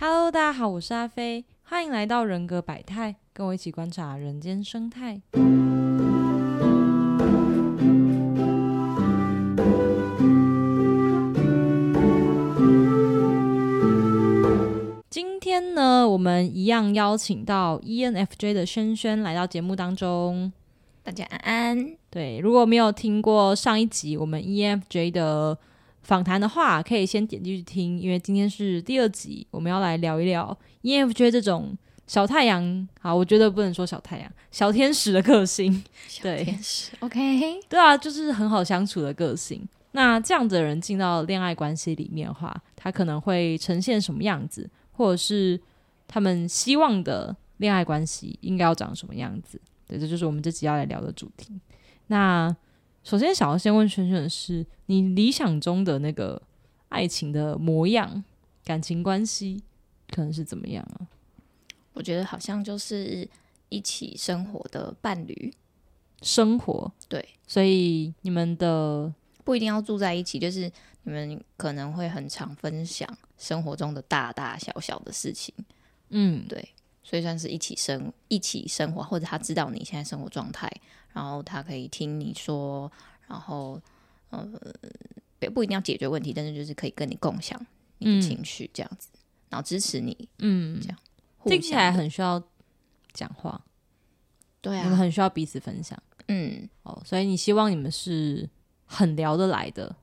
Hello，大家好，我是阿飞，欢迎来到人格百态，跟我一起观察人间生态。今天呢，我们一样邀请到 ENFJ 的轩轩来到节目当中。大家安安。对，如果没有听过上一集我们 ENFJ 的访谈的话，可以先点进去听，因为今天是第二集，我们要来聊一聊 ENFJ 这种小太阳。好，我觉得不能说小太阳，小天使的个性。对，天使，OK，对啊，就是很好相处的个性。那这样的人进到恋爱关系里面的话，他可能会呈现什么样子，或者是他们希望的恋爱关系应该要长什么样子？对，这就是我们这集要来聊的主题。那首先想要先问轩轩的是，你理想中的那个爱情的模样、感情关系可能是怎么样啊？我觉得好像就是一起生活的伴侣，生活？对，所以你们的不一定要住在一起，就是你们可能会很常分享生活中的大大小小的事情，嗯，对，所以算是一起生一起生活，或者他知道你现在生活状态，然后他可以听你说，然后呃，不不一定要解决问题，但是就是可以跟你共享你的情绪这样子，然后支持你，嗯，这样听起来很需要讲话，对啊。你们啊，很需要彼此分享。嗯。哦，所以你希望你们是很聊得来的，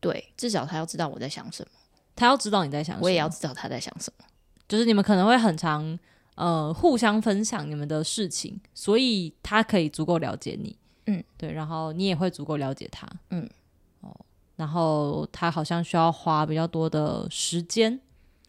对，至少他要知道我在想什么，他要知道你在想什么，我也要知道他在想什么。就是你们可能会很常呃互相分享你们的事情，所以他可以足够了解你，嗯，对，然后你也会足够了解他，嗯，哦，然后他好像需要花比较多的时间。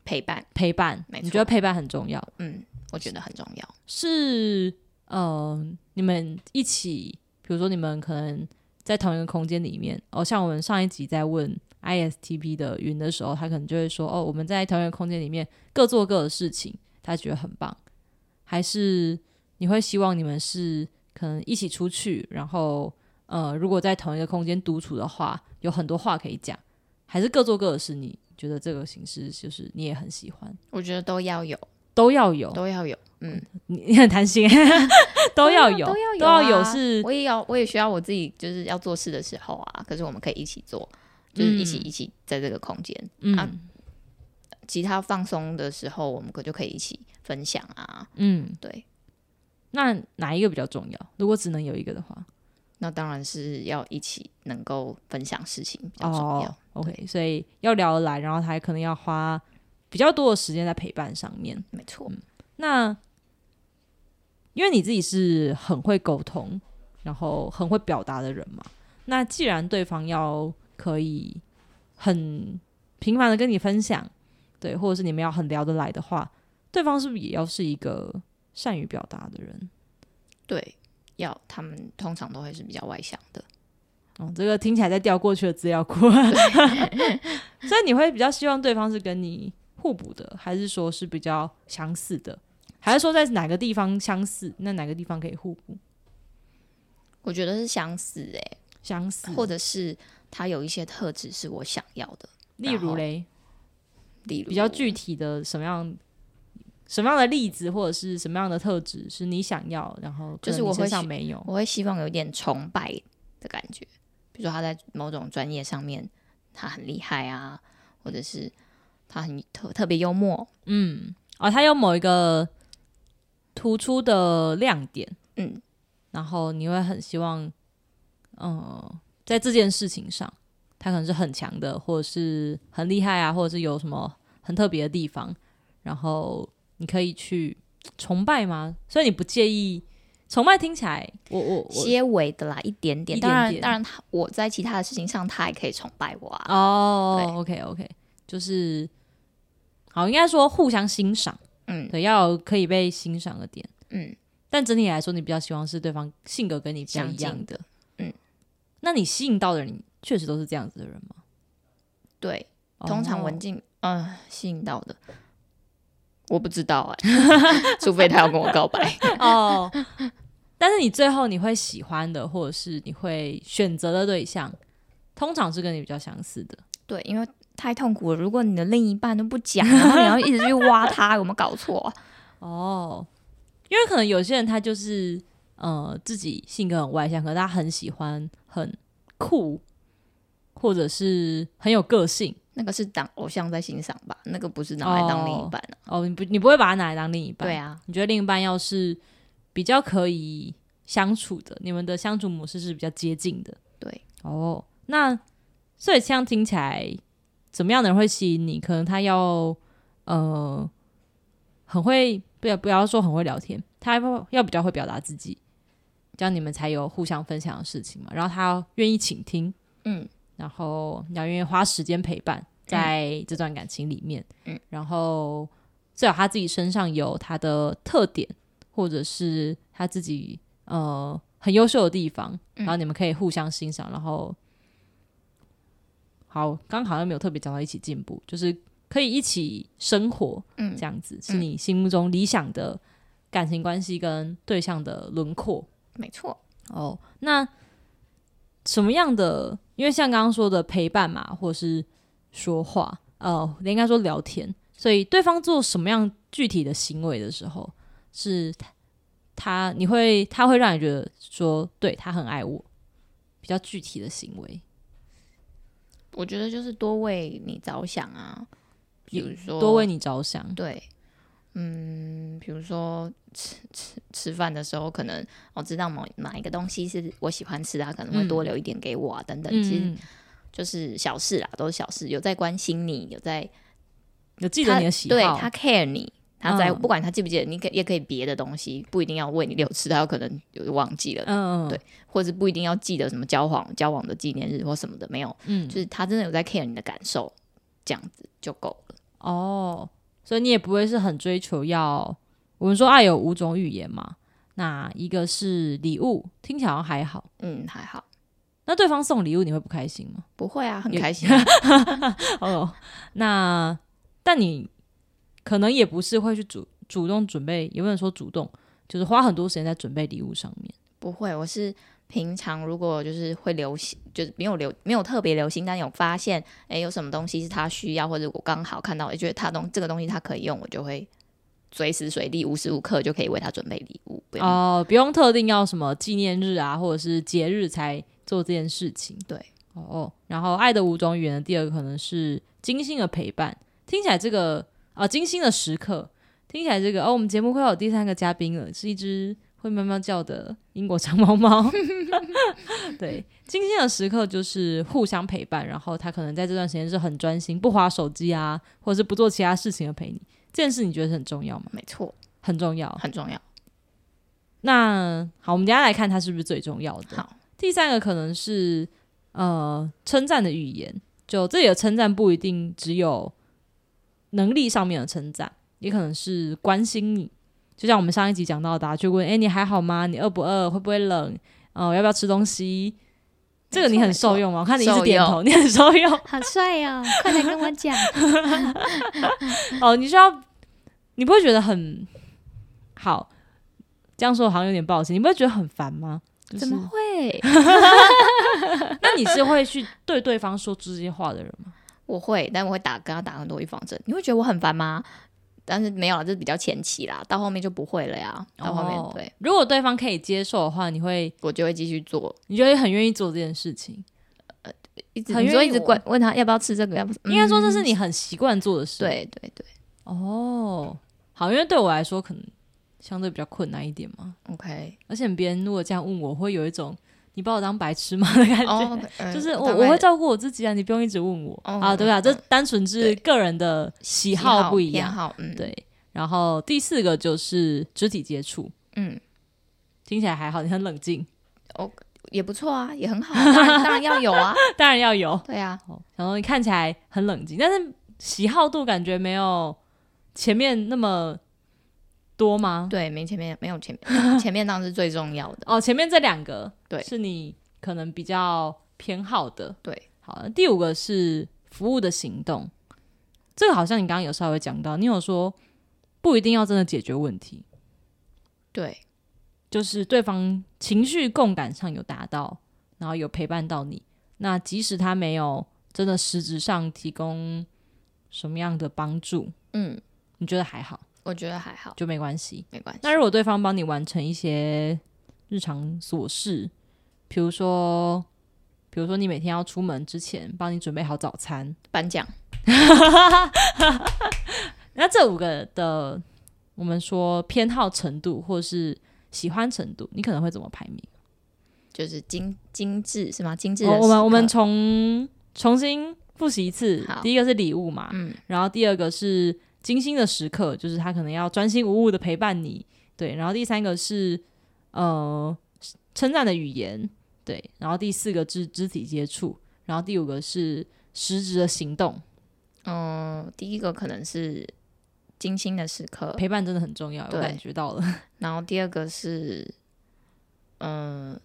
陪伴，陪伴，你觉得陪伴很重要？嗯，我觉得很重要。是呃，你们一起，比如说你们可能在同一个空间里面，哦，像我们上一集在问 ISTP 的云的时候，他可能就会说，哦，我们在同一个空间里面各做各的事情，他觉得很棒。还是你会希望你们是可能一起出去，然后呃，如果在同一个空间独处的话，有很多话可以讲，还是各做各的事？你觉得这个形式就是你也很喜欢，我觉得都要有，都要有，都要有。嗯，你 你很贪心，都要有，都要有都要有啊是我也要，我也需要我自己就是要做事的时候啊。可是我们可以一起做，就是一起、嗯一起在这个空间。嗯、啊其他放松的时候，我们可就可以一起分享啊。嗯，对，那哪一个比较重要？如果只能有一个的话，那当然是要一起能够分享事情比较重要。哦，OK，所以要聊得来，然后他还可能要花比较多的时间在陪伴上面。没错，那因为你自己是很会沟通，然后很会表达的人嘛，那既然对方要可以很频繁的跟你分享，对，或者是你们要很聊得来的话，对方是不是也要是一个善于表达的人？对，要他们通常都会是比较外向的。哦，这个听起来在调过去的资料库，所以你会比较希望对方是跟你互补的，还是说是比较相似的，还是说在哪个地方相似，那哪个地方可以互补？我觉得是相似诶、相似，或者是他有一些特质是我想要的，例如嘞，例如比较具体的什么样什么样的例子，或者是什么样的特质是你想要，然后就是我会去上没有，我会希望有一点崇拜的感觉，比如说他在某种专业上面他很厉害啊，或者是他很特特别幽默，嗯，哦，他有某一个突出的亮点，嗯，然后你会很希望，呃，在这件事情上，他可能是很强的，或者是很厉害啊，或者是有什么很特别的地方，然后你可以去崇拜吗？所以你不介意崇拜？听起来，我我我些微的啦，一点点。一点当然，点当然他，我在其他的事情上，他也可以崇拜我啊。哦对，OK OK，就是好，应该说互相欣赏，嗯对，要有可以被欣赏的点。嗯，但整体来说，你比较希望是对方性格跟你比较相一样的。嗯，那你吸引到的人，确实都是这样子的人吗？对，通常哦文静，嗯、吸引到的，我不知道哎、除非他要跟我告白。哦，但是你最后你会喜欢的，或者是你会选择的对象，通常是跟你比较相似的。对，因为太痛苦了。如果你的另一半都不讲，然后你要一直去挖他，有没有搞错啊？哦，因为可能有些人他就是呃自己性格很外向，可是他很喜欢很酷，或者是很有个性。那个是当偶像在欣赏吧，那个不是拿来当另一半啊。哦，你不你不会把他拿来当另一半？对啊，你觉得另一半要是比较可以相处的，你们的相处模式是比较接近的。对，哦，那所以这样听起来，怎么样的人会吸引你？可能他要呃很会，不要不要说很会聊天，他要要比较会表达自己，这样你们才有互相分享的事情嘛。然后他要愿意倾听，嗯，然后你要愿意花时间陪伴在这段感情里面，嗯，然后最好他自己身上有他的特点，或者是他自己呃很优秀的地方，嗯。然后你们可以互相欣赏，然后好，刚好像没有特别讲到一起进步，就是可以一起生活，嗯。这样子是你心目中理想的感情关系跟对象的轮廓。没错。哦，那什么样的？因为像刚刚说的陪伴嘛，或是说话，呃，应该说聊天，所以对方做什么样具体的行为的时候，是他他你会他会让你觉得说，对他很爱我，比较具体的行为，我觉得就是多为你着想啊，比如说多为你着想。对，嗯，比如说吃吃吃饭的时候，可能我知道某哪一个东西是我喜欢吃的，他可能会多留一点给我啊，等等，其实嗯，就是小事啦，都是小事，有在关心你，有在有记得你的喜好，对他 care 你。他在、嗯。不管他记不记得，你可也可以别的东西，不一定要喂你 留吃，他有可能有忘记了，嗯，嗯。对，或者不一定要记得什么交往交往的纪念日或什么的，没有，嗯，就是他真的有在 care 你的感受，这样子就够了。哦，所以你也不会是很追求要我们说爱有五种语言嘛，那一个是礼物，听起来还好。嗯，还好，那对方送礼物你会不开心吗？不会啊，很开心、啊。哦，那但你可能也不是会去主主动准备，也不能说主动，就是花很多时间在准备礼物上面。不会，我是平常如果就是会留心，就是没有留没有特别留心，但有发现，诶，有什么东西是他需要，或者我刚好看到，也觉得他东这个东西他可以用，我就会随时随地无时无刻就可以为他准备礼物。不用哦、不用特定要什么纪念日啊，或者是节日才做这件事情。对，哦哦，然后爱的五种语言的第二个可能是精心的陪伴，听起来这个啊、精心的时刻，听起来这个哦，我们节目快有第三个嘉宾了，是一只会喵喵叫的英国长毛猫。对，精心的时刻就是互相陪伴，然后他可能在这段时间是很专心，不划手机啊，或者是不做其他事情的陪你。这件事你觉得很重要吗？没错，很重要。很重要。那好，我们等下来看它是不是最重要的。好，第三个可能是呃称赞的语言，就这里的称赞不一定只有能力上面的称赞，也可能是关心你。就像我们上一集讲到的、啊，就问哎、诶你还好吗？你饿不饿？会不会冷？哦、要不要吃东西？这个你很受用吗？我看你一直点头，你很受用 好帅哦！快来跟我讲。哦。你需要，你不会觉得很好？这样说好像有点不好听，你不会觉得很烦吗？就是怎么会？那你是会去对对方说出这些话的人吗？我会，但我会打跟他打很多预防针。你会觉得我很烦吗？但是没有了，这是比较前期啦，到后面就不会了呀。到后面、哦对如果对方可以接受的话，你会，我就会继续做。你就会很愿意做这件事情。一直你说一直很愿意我问问他要不要吃这个，要不应该说这是嗯你很习惯做的事。，对对对哦，好，因为对我来说可能相对比较困难一点嘛。，OK，而且别人如果这样问我，会有一种你把我当白痴吗 的感觉。就是我我会照顾我自己啊，你不用一直问我、哦啊。对啊，嗯这单纯是个人的喜喜好不一样。嗯，，对，然后第四个就是肢体接触，嗯，听起来还好，你很冷静哦，也不错啊，也很好啊，当然当然要有啊，当然要有。对啊，哦，然后你看起来很冷静，但是喜好度感觉没有前面那么多吗？对，没前面没有前面，前面当然是最重要的，哦，前面这两个对。是你可能比较偏好的。对，好，第五个是服务的行动，这个好像你刚刚有稍微讲到，你有说不一定要真的解决问题，对，就是对方情绪共感上有达到，然后有陪伴到你，那即使他没有真的实质上提供什么样的帮助，嗯，你觉得还好我觉得还好，就没关系。没关系。那如果对方帮你完成一些日常琐事，比如说，比如说你每天要出门之前帮你准备好早餐，颁奖，那这五个的我们说偏好程度或是喜欢程度，你可能会怎么排名？就是精精致是吗？精致的哦我们我们从重重新复习一次，第一个是礼物嘛，嗯然后第二个是精心的时刻，就是他可能要专心无误的陪伴你，对，然后第三个是呃称赞的语言，对，然后第四个是肢体接触，然后第五个是实质的行动，嗯，第一个可能是精心的时刻，陪伴真的很重要，我感觉到了，然后第二个是嗯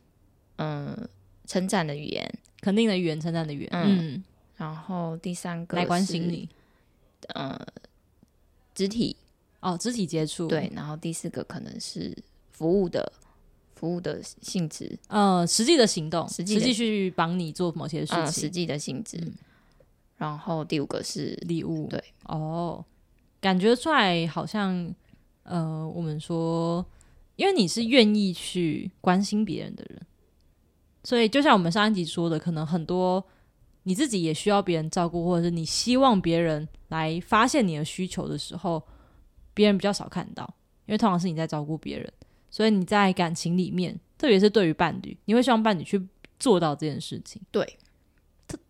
嗯称赞的语言，肯定的语言，称赞的语言，嗯。嗯，然后第三个来关心是你，呃肢体哦，肢体接触，对，，然后第四个可能是服务的服务的性质，呃，实际的行动，实实际去帮你做某些事嗯，情实，际的性质。嗯。然后第五个是礼物，对，哦，感觉出来好像，呃，我们说，因为你是愿意去关心别人的人，所以就像我们上一集说的，可能很多你自己也需要别人照顾，或者是你希望别人来发现你的需求的时候，别人比较少看到，因为通常是你在照顾别人，所以你在感情里面，特别是对于伴侣，你会希望伴侣去做到这件事情。对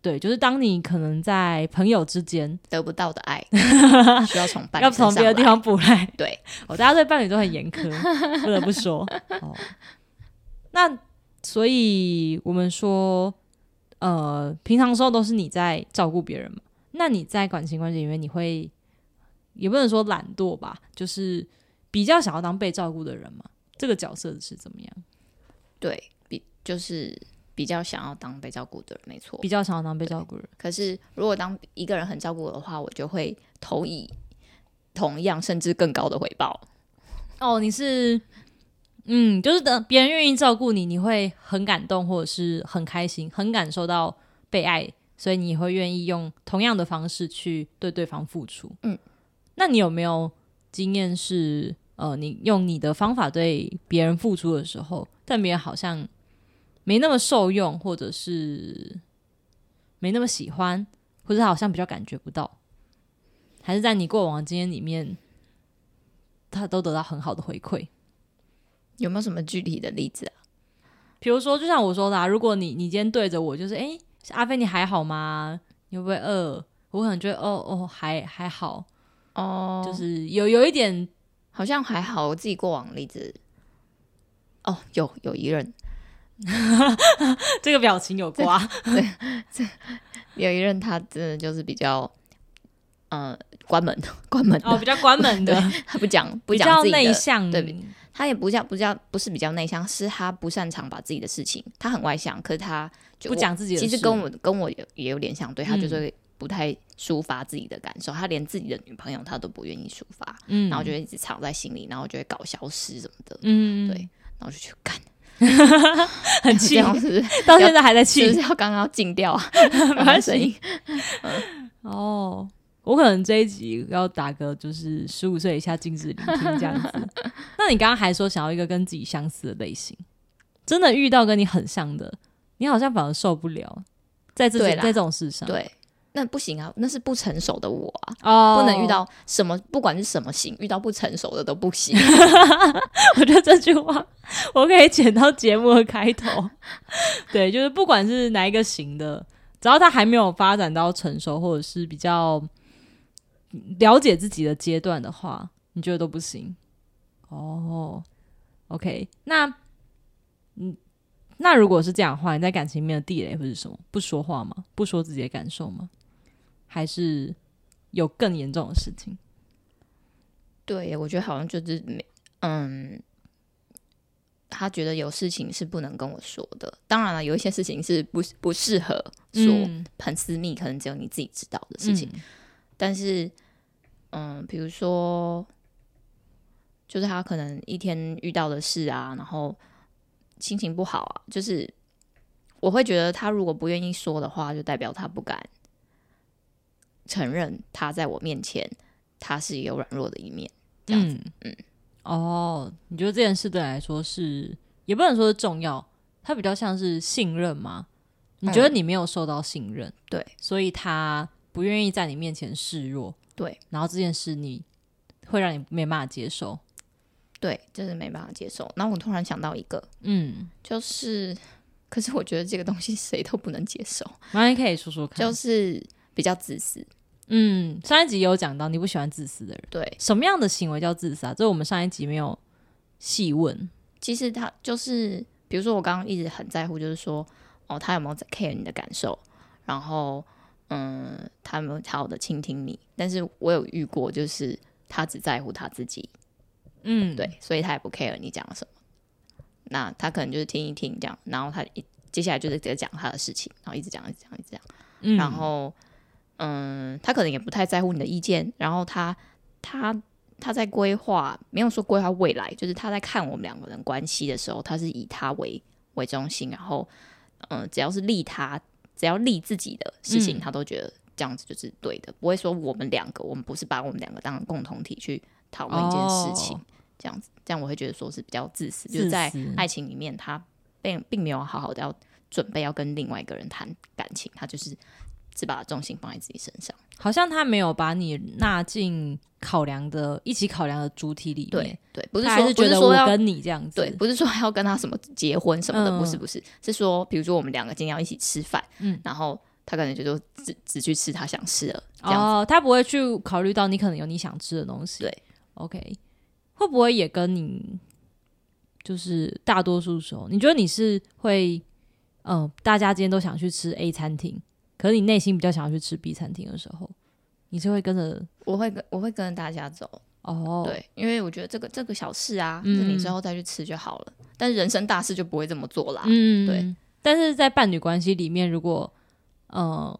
对，就是当你可能在朋友之间，得不到的爱，需要从伴侣要从别的地方补来。对，哦，大家对伴侣都很严苛，不得不说。哦，那所以我们说，呃，平常时候都是你在照顾别人嘛？那你在感情关系里面，你会也不能说懒惰吧，就是比较想要当被照顾的人嘛？这个角色是怎么样？对比就是比较想要当被照顾的人，没错比。较想要当被照顾的人？可是如果当一个人很照顾我的话，我就会投以同样甚至更高的回报。哦，你是，嗯，就是等别人愿意照顾你，你会很感动，或者是很开心，很感受到被爱，所以你会愿意用同样的方式去对对方付出。嗯，那你有没有经验是，呃，你用你的方法对别人付出的时候，但别人好像没那么受用，或者是没那么喜欢，或者好像比较感觉不到，还是在你过往的经验里面，他都得到很好的回馈？有没有什么具体的例子啊？比如说，就像我说的、啊，如果你你今天对着我，就是诶，阿飞你还好吗？你会不会饿？我可能觉得哦哦还还好，哦，就是有有一点好像还好，我自己过往的例子。哦，有有一任，这个表情有瓜，有一任他真的就是比较，呃，关门 关门，哦，比较关门的，他不讲不比较讲自己的，内向，对他也不叫不叫不是比较内向，是他不擅长把自己的事情，他很外向，可是他就不讲自己的事。其实跟我跟我也也有点像，对他就是不太抒发自己的感受，他连自己的女朋友他都不愿意抒发，嗯，然后就会一直藏在心里，然后就会搞消失什么的，嗯，对然后就去干，很气，到现在还在气。就是要刚刚要静掉啊？没关声音。系。哦。我可能这一集要打个就是十五岁以下禁止聆听这样子。那你刚刚还说想要一个跟自己相似的类型，真的遇到跟你很像的，你好像反而受不了，在这对啦件在这种事上，对，那不行啊，那是不成熟的我啊。哦，不能遇。到什么，不管是什么型，遇到不成熟的都不行。我觉得这句话我可以剪到节目的开头。对，就是不管是哪一个型的，只要他还没有发展到成熟，或者是比较了解自己的阶段的话，你觉得都不行。哦，OK，那嗯，那如果是这样的话，你在感情里面的地雷会是什么？不说话吗？不说自己的感受吗？还是有更严重的事情？对，我觉得好像就是没，嗯，他觉得有事情是不能跟我说的。当然了，有一些事情是不不适合说，嗯很私密，可能只有你自己知道的事情。嗯但是，嗯，比如说，就是他可能一天遇到的事啊，然后心情不好啊，就是我会觉得他如果不愿意说的话，就代表他不敢承认他在我面前他是有软弱的一面，这样子。嗯嗯，哦，你觉得这件事对你来说是，也不能说是重要，他比较像是信任吗？你觉得你没有受到信任，对，所以他不愿意在你面前示弱，对，然后这件事你会让你没办法接受，对，就是没办法接受。然后我突然想到一个，嗯，就是，可是我觉得这个东西谁都不能接受，那你可以说说看，就是比较自私。嗯，上一集有讲到你不喜欢自私的人，对，什么样的行为叫自私啊？这我们上一集没有细问，其实他就是，比如说我刚刚一直很在乎，就是说，哦，他有没有在 care 你的感受，然后，嗯，他有没有好好的倾听你？但是我有遇过，就是他只在乎他自己，嗯，对，所以他也不 care 你讲什么。那他可能就是听一听这样，然后他一接下来就是直接讲他的事情，然后一直讲，一直讲，一直讲。嗯，然后，嗯，他可能也不太在乎你的意见，然后他他他在规划，没有说规划未来，就是他在看我们两个人关系的时候，他是以他为为中心，然后，嗯，只要是利他，只要利自己的事情，嗯。他都觉得这样子就是对的，不会说我们两个，我们不是把我们两个当共同体去讨论一件事情，哦。这样子，这样我会觉得说是比较自私，自就是在爱情里面，他并并没有好好的要准备要跟另外一个人谈感情，他就是只把重心放在自己身上。好像他没有把你纳进考量的一起考量的主体里对面，对，不是他说是觉得我跟你这样子，对，不是说要跟他什么结婚什么的，嗯不是不是，是说比如说我们两个今天要一起吃饭，嗯。然后他可能就就只只去吃他想吃的。哦，他不会去考虑到你可能有你想吃的东西。对，OK，会不会也跟你就是大多数时候，你觉得你是会，嗯、大家今天都想去吃 A 餐厅，可是你内心比较想要去吃 B 餐厅的时候，你是会跟着我会跟我会跟着大家走，哦，，对，因为我觉得这个这个小事啊，嗯是你之后再去吃就好了。但是人生大事就不会这么做啦。嗯，对。但是在伴侣关系里面，如果呃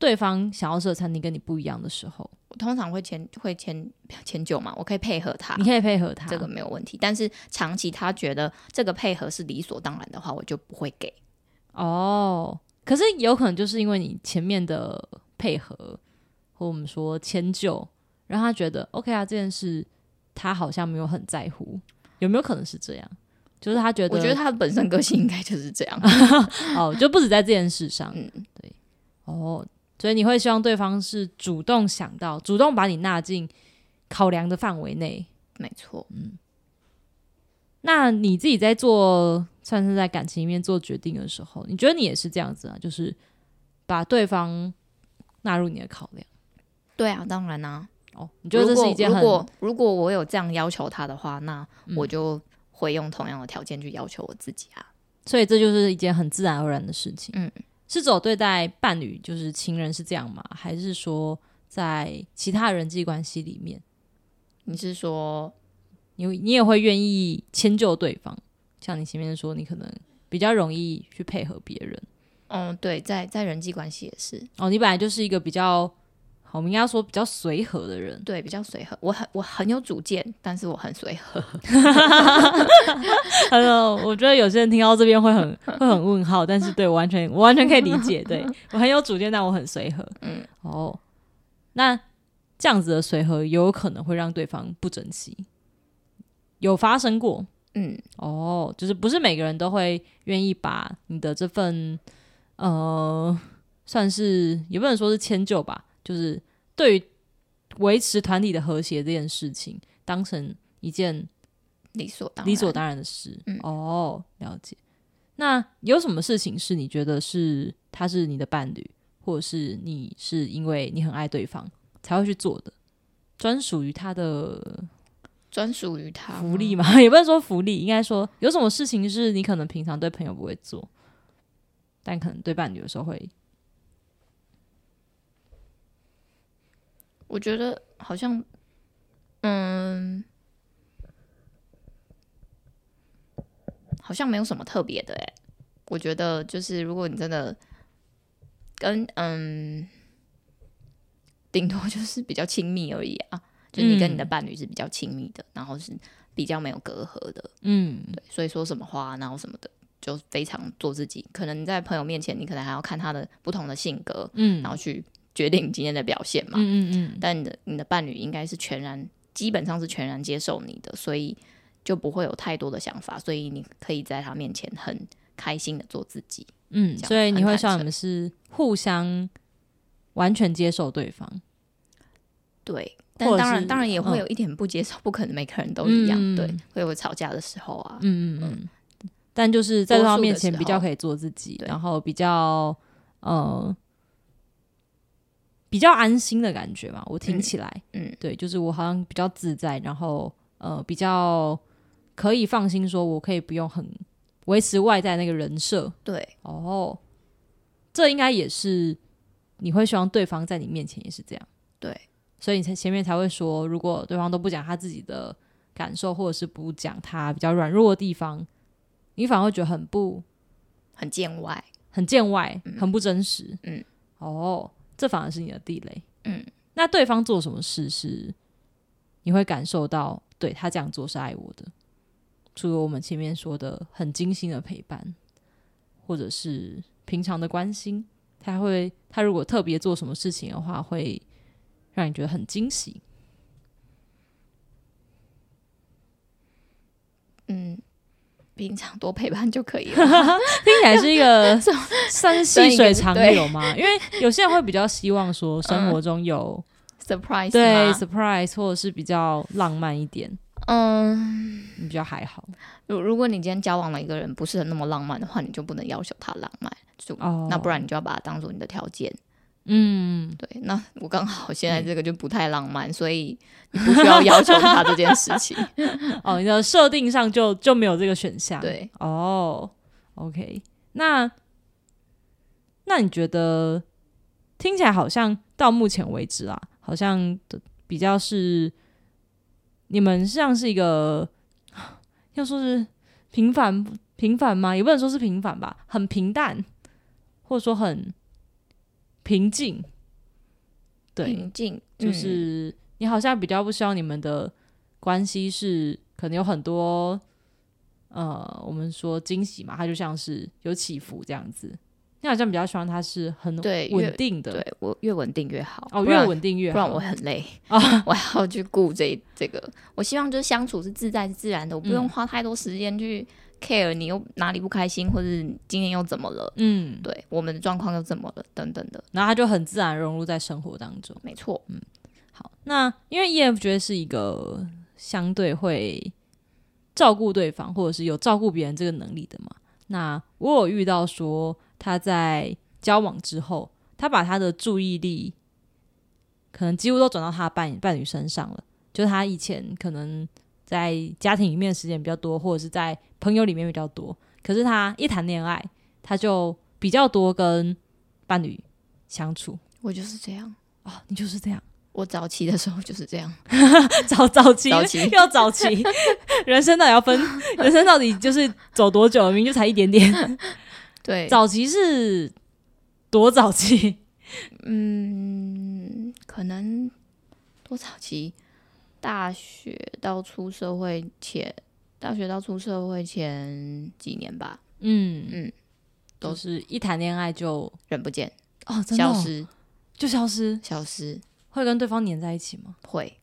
对方想要吃的餐厅跟你不一样的时候，我通常会迁会迁迁就嘛，我可以配合他，你可以配合他，这个没有问题。但是长期他觉得这个配合是理所当然的话，我就不会给。哦，可是有可能就是因为你前面的配合，或我们说迁就，让他觉得 OK 啊，这件事他好像没有很在乎，有没有可能是这样？就是他觉得，我觉得他的本身个性应该就是这样。哦，就不止在这件事上，嗯，哦，所以你会希望对方是主动想到，主动把你纳进考量的范围内。没错。那你自己在做，算是在感情里面做决定的时候，你觉得你也是这样子啊？就是把对方纳入你的考量。对啊，当然啦、哦，你觉得这是一件很如果如果我有这样要求他的话，那嗯我就会用同样的条件去要求我自己啊。所以这就是一件很自然而然的事情。嗯，是走对待伴侣，就是情人是这样吗？还是说在其他人际关系里面，你是说，你你也会愿意迁就对方？像你前面说，你可能比较容易去配合别人。嗯，对，在在人际关系也是，哦，你本来就是一个比较，好我们应该说比较随和的人。对，比较随和。我很我很有主见，但是我很随和。呃，我觉得有些人听到这边会很会很问号，但是对我完全我完全可以理解，对我很有主见，但我很随和。嗯，哦，那这样子的随和有可能会让对方不珍惜，有发生过嗯，哦，就是不是每个人都会愿意把你的这份呃，算是也不能说是迁就吧，就是对于维持团体的和谐这件事情当成一件理所当然。理所当然的事。嗯哦，了解。那有什么事情是你觉得是他是你的伴侣，或者是你是因为你很爱对方才会去做的，专属于他的专属于他福利？嘛？也不能说福利，应该说有什么事情是你可能平常对朋友不会做，但可能对伴侣的时候会。我觉得好像，嗯，好像没有什么特别的哎。我觉得就是如果你真的跟嗯，顶多就是比较亲密而已啊。就你跟你的嗯伴侣是比较亲密的，然后是比较没有隔阂的，嗯，对，所以说什么话，然后什么的，就非常做自己。可能你在朋友面前，你可能还要看他的不同的性格，嗯然后去决定你今天的表现嘛。嗯嗯嗯，但你的你的伴侣应该是全然，基本上是全然接受你的，所以就不会有太多的想法，所以你可以在他面前很开心的做自己。嗯，所以你会希望你们是互相完全接受对方，对，但当然当然也会嗯有一点不接受，不可能每个人都一样，嗯对，会有吵架的时候啊。嗯嗯嗯。但就是在对方面前比较可以做自己，然后比较呃比较安心的感觉嘛。我听嗯起来，嗯对，就是我好像比较自在，然后呃比较可以放心说，我可以不用很维持外在那个人设。对，哦，这应该也是你会希望对方在你面前也是这样，对，所以你才前面才会说，如果对方都不讲他自己的感受，或者是不讲他比较软弱的地方，你反而会觉得很不很见外。很见外，很不真实。嗯，哦，这反而是你的地雷。嗯，那对方做什么事是你会感受到，对他这样做是爱我的？除了我们前面说的很精心的陪伴，或者是平常的关心，他会他如果特别做什么事情的话，会让你觉得很惊喜。嗯，平常多陪伴就可以了。听起来是一个 算是细水长对流嘛？因为有些人会比较希望说生活中有、surprise 对吗 surprise 或者是比较浪漫一点，嗯，比较还好如如果你今天交往了一个人不是那么浪漫的话，你就不能要求他浪漫，就、哦。那不然你就要把它当做你的条件。嗯，对，那我刚好现在这个就不太浪漫，所以你不需要要求他这件事情。哦，你的设定上就就没有这个选项。对，哦，OK，那那你觉得听起来好像到目前为止啊，好像的比较是你们像是一个要说是平凡平凡吗？也不能说是平凡吧，很平淡，或者说很平静。对，平静就嗯是你好像比较不希望你们的关系是可能有很多呃，我们说惊喜嘛，它就像是有起伏这样子。你好像比较希望它是很稳定的，对我越稳定越好，哦，越稳定越好。不然我很累啊 我还要去顾这这个。我希望就是相处是自在是自然的，我不用嗯花太多时间去 care 你又哪里不开心，或者是今天又怎么了，嗯，对我们的状况又怎么了等等的。然后他就很自然融入在生活当中。没错，嗯好，那因为 E F 觉得是一个相对会照顾对方，或者是有照顾别人这个能力的嘛。那我有遇到说他在交往之后，他把他的注意力可能几乎都转到他的伴伴侣身上了。就他以前可能在家庭里面的时间比较多，或者是在朋友里面比较多，可是他一谈恋爱，他就比较多跟伴侣相处。我就是这样。哦，你就是这样。我早期的时候就是这样，早早期，早期要早期，人生到底要分，人生到底就是走多久？明明就才一点点。对，早期是多早期？嗯，可能多早期，大学到出社会前，大学到出社会前几年吧，嗯嗯，都是一谈恋爱就人不见，哦，真的哦消失，就消失，消失，会跟对方黏在一起吗？会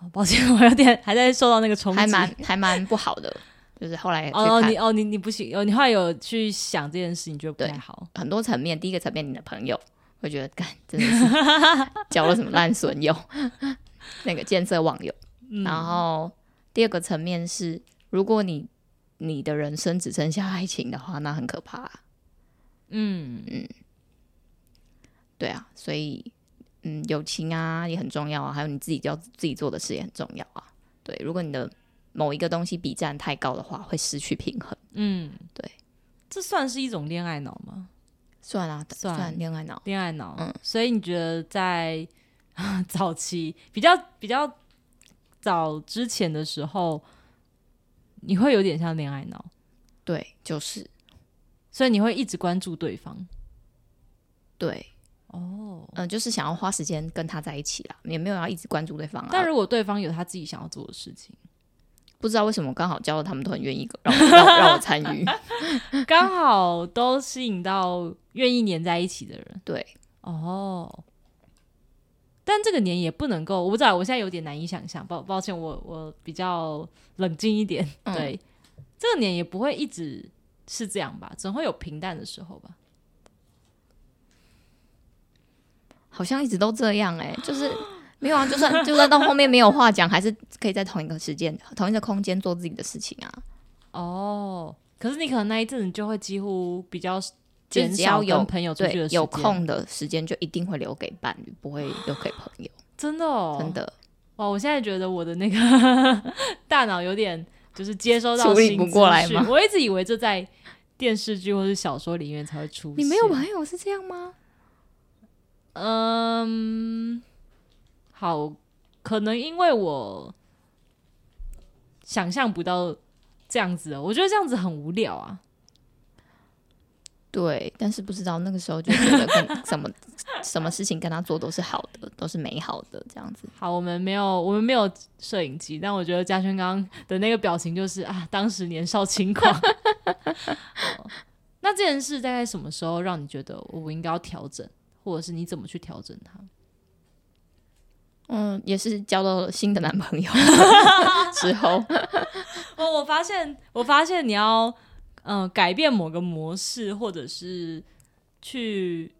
哦抱歉，我有点还在受到那个冲击。还蛮还蛮不好的，就是后来哦，你哦你你不行哦，你后来有去想这件事，你觉得不太好？很多层面，第一个层面你的朋友会觉得，干真的是交了什么烂损友，那个见色忘友。嗯然后第二个层面是，如果你你的人生只剩下爱情的话，那很可怕。嗯嗯对啊，所以嗯，友情啊也很重要啊，还有你自己要自己做的事也很重要啊。对，如果你的某一个东西比占太高的话，会失去平衡。嗯，对，这算是一种恋爱脑吗？算啊，算算恋爱脑。恋爱脑，嗯所以你觉得在 早期比较比较早之前的时候，你会有点像恋爱脑，对，就是。所以你会一直关注对方。对，哦，嗯、就是想要花时间跟他在一起啦，也没有要一直关注对方啊。但如果对方有他自己想要做的事情，不知道为什么刚好交了，他们都很愿意让我让我让我参与。刚好都吸引到愿意黏在一起的人，对，哦，但这个年也不能够，我不知道，我现在有点难以想象。抱抱歉，我我比较冷静一点。嗯对，这个年也不会一直是这样吧，总会有平淡的时候吧。好像一直都这样哎、就是没有啊，就算就算到后面没有话讲，还是可以在同一个时间、同一个空间做自己的事情啊。哦，可是你可能那一阵子就会几乎比较就减少只要有跟朋友出去的时间，对有空的时间就一定会留给伴侣，不会留给朋友。真的哦，真的，哇！我现在觉得我的那个 大脑有点就是接收到处理不过来嘛我一直以为这在电视剧或是小说里面才会出现。你没有朋友是这样吗？嗯，好，可能因为我想象不到这样子的，我觉得这样子很无聊啊。对，但是不知道那个时候就觉得跟什么什么事情跟他做都是好的，都是美好的这样子。好，我们没有我们没有摄影机，但我觉得嘉轩刚刚的那个表情就是啊，当时年少轻狂。哦那这件事大概什么时候让你觉得我应该要调整，或者是你怎么去调整它？嗯，也是交到了新的男朋友 之后，我我发现，我发现你要嗯、呃改变某个模式，或者是去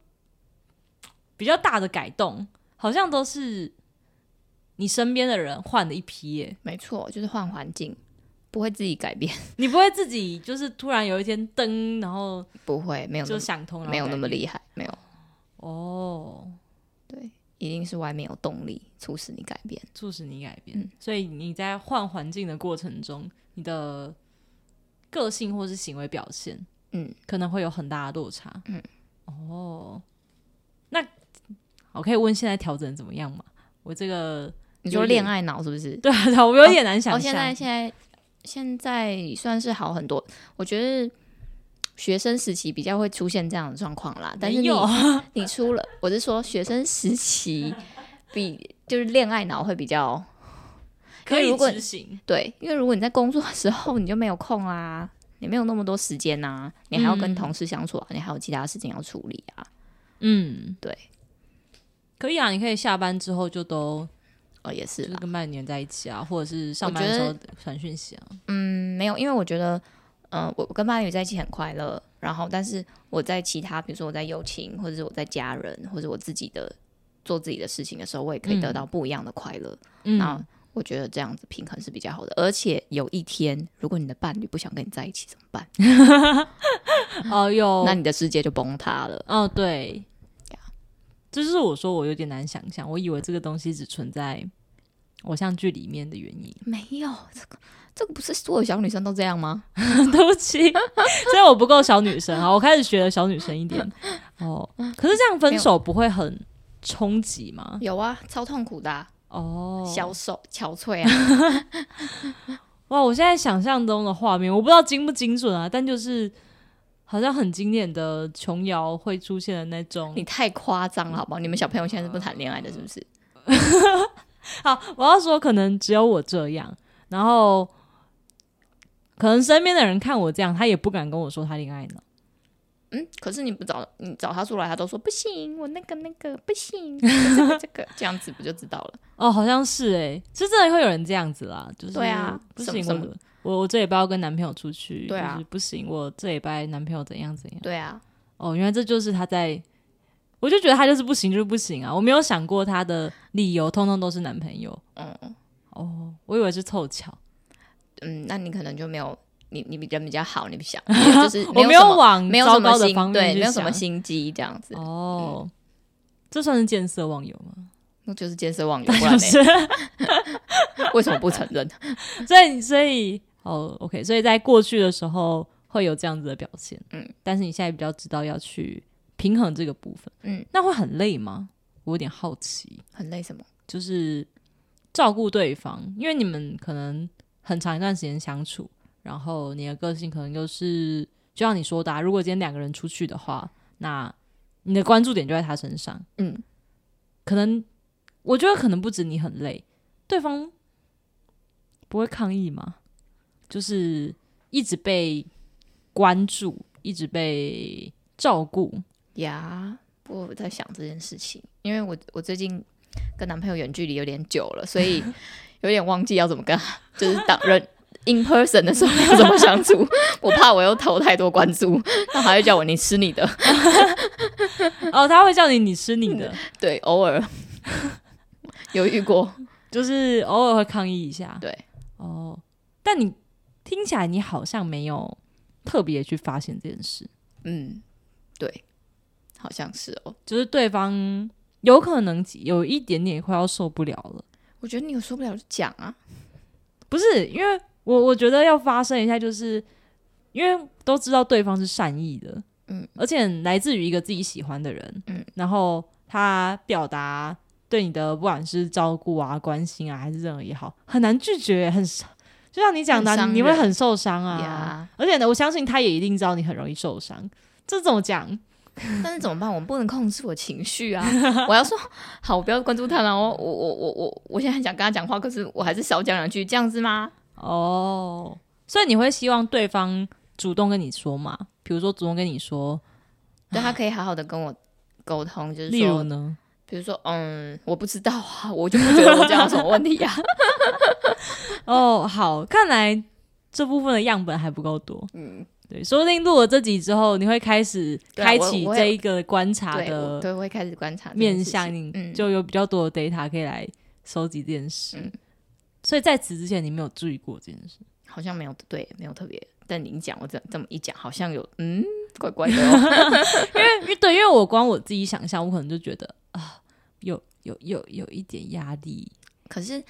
比较大的改动，好像都是你身边的人换了一批耶。没错，就是换环境，不会自己改变，你不会自己就是突然有一天灯，然后不会，没有就想通，没有那么厉害，没有，哦，对，一定是外面有动力促使你改变。促使你改变。嗯所以你在换环境的过程中，你的个性或是行为表现，嗯，可能会有很大的落差。嗯，哦，那我可以问现在调整怎么样吗？我这个你说恋爱脑是不是？对啊，我有点难想哦，象。现在现在现在算是好很多，我觉得学生时期比较会出现这样的状况啦。但是你你出了，我是说学生时期比就是恋爱脑会比较可以如果执行，对，因为如果你在工作的时候你就没有空啦，你没有那么多时间呐、你还要跟嗯同事相处啊，你还有其他事情要处理啊。嗯，对，可以啊，你可以下班之后就都哦，也是就是，跟伴侣黏在一起啊，或者是上班的时候传讯息啊。嗯，没有，因为我觉得，嗯、我我跟伴侣在一起很快乐，然后但是我在其他，比如说我在友情，或者是我在家人，或者我自己的做自己的事情的时候，我也可以得嗯到不一样的快乐。嗯那我觉得这样子平衡是比较好的。而且有一天，如果你的伴侣不想跟你在一起怎么办？哦，有 那你的世界就崩塌了。哦，对，这就是我说我有点难想象，我以为这个东西只存在偶像剧里面的原因。没有这个，这个不是所有小女生都这样吗？对不起，所以我不够小女生啊，我开始学了小女生一点。哦，可是这样分手不会很冲击吗？有啊，超痛苦的、啊，哦，小手、憔悴啊。哇！我现在想象中的画面，我不知道精不精准啊，但就是好像很经典的琼瑶会出现的那种你太夸张了，好不好？你们小朋友现在是不谈恋爱的，是不是？好，我要说，可能只有我这样，然后可能身边的人看我这样，他也不敢跟我说他恋爱脑。嗯，可是你不找你找他出来，他都说不行，我那个那个不行，这个这个这样子不就知道了？哦，好像是诶，是真的会有人这样子啦，就是对啊不行，我我我这礼拜要跟男朋友出去，对啊就是不行，我这礼拜男朋友怎样怎样。对啊，哦，原来这就是他在，我就觉得他就是不行，就是不行啊，我没有想过他的理由，通通都是男朋友。嗯哦，我以为是凑巧，嗯，那你可能就没有你你比人比较好，你不想，就是我没没有往没有糟什么心糕的方对，没有什么心机这样子，哦，这算是见色忘友吗？那就是见色忘友，不然就呢？是，为什么不承认？所以所以哦，OK，所以在过去的时候会有这样子的表现，嗯，但是你现在比较知道要去平衡这个部分，嗯，那会很累吗？我有点好奇，很累什么？就是照顾对方，因为你们可能很长一段时间相处，然后你的个性可能就是就像你说的、啊，如果今天两个人出去的话，那你的关注点就在他身上，嗯，可能我觉得可能不止你很累，对方不会抗议吗？就是一直被关注，一直被照顾，呀，我在想这件事情，因为我我最近跟男朋友远距离有点久了，所以 有点忘记要怎么跟他，就是当人 in person 的时候要怎么相处。我怕我又投太多关注，他还会叫我你吃你的。哦，他会叫你你吃你的，对，偶尔有遇过，就是偶尔会抗议一下。对，哦，但你听起来你好像没有特别去发现这件事，嗯，对，好像是哦。就是对方有可能有一点点快要受不了了。我觉得你有受不了就讲啊，不是因为我我觉得要发生一下，就是因为都知道对方是善意的，嗯，而且来自于一个自己喜欢的人，嗯，然后他表达对你的不管是照顾啊、关心啊，还是任何也好，很难拒绝，很就像你讲的啊，你会很受伤啊。呀。而且呢，我相信他也一定知道你很容易受伤。这怎么讲？但是怎么办？我们不能控制我情绪啊！我要说好，我不要关注他，然后我我我我我现在很想跟他讲话，可是我还是少讲两句，这样子吗？哦，所以你会希望对方主动跟你说嘛？比如说主动跟你说，对他可以好好的跟我沟通，就是例如说，呢？比如说，嗯，我不知道啊，我就不觉得我这样有什么问题啊。哦，好，看来这部分的样本还不够多。嗯，对，说不定录了这集之后，你会开始开启这一个观察的对，我会开始观察面向，你嗯就有比较多的 data 可以来收集这件事。嗯所以在此之前，你没有注意过这件事。好像没有对，没有特别。但你讲我这这么一讲，好像有嗯，怪怪的、哦。因为因为对，因为我光我自己想象，我可能就觉得啊，有有有有一点压力。可是，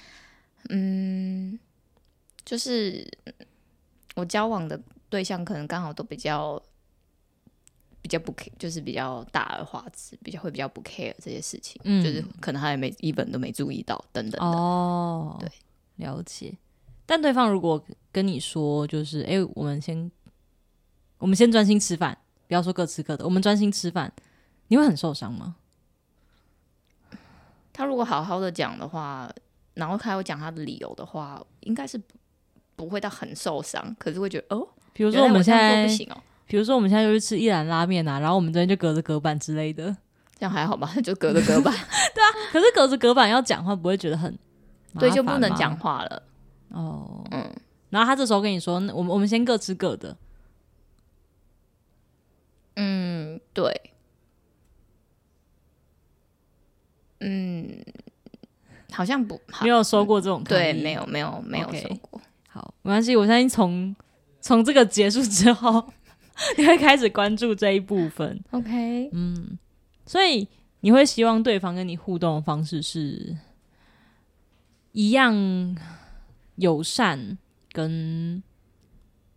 嗯，就是嗯我交往的对象可能刚好都比较比较不 care，就是比较大而化之，比较会比较不 care 这些事情，嗯就是可能他也没一本都没注意到等等的。哦，对，了解。但对方如果跟你说，就是哎、诶我们先我们先专心吃饭，不要说各吃各的，我们专心吃饭，你会很受伤吗？他如果好好的讲的话，然后他有讲他的理由的话，应该是不不会到很受伤，可是会觉得哦，比如说我们现在不，行哦，比如说我们现在就去吃一兰拉面啊，然后我们这边就隔着隔板之类的。这样还好吧？就隔着隔板，对啊可是隔着隔板要讲话，不会觉得很麻对，就不能讲话了。哦。嗯，然后他这时候跟你说，那我们我们先各吃各的。嗯，对，嗯，好像不好没，有说过这种抗对，没有，没有，没有说过。好，没关系，我相信从从这个结束之后，你会开始关注这一部分。OK，嗯，所以你会希望对方跟你互动的方式是一样友善，跟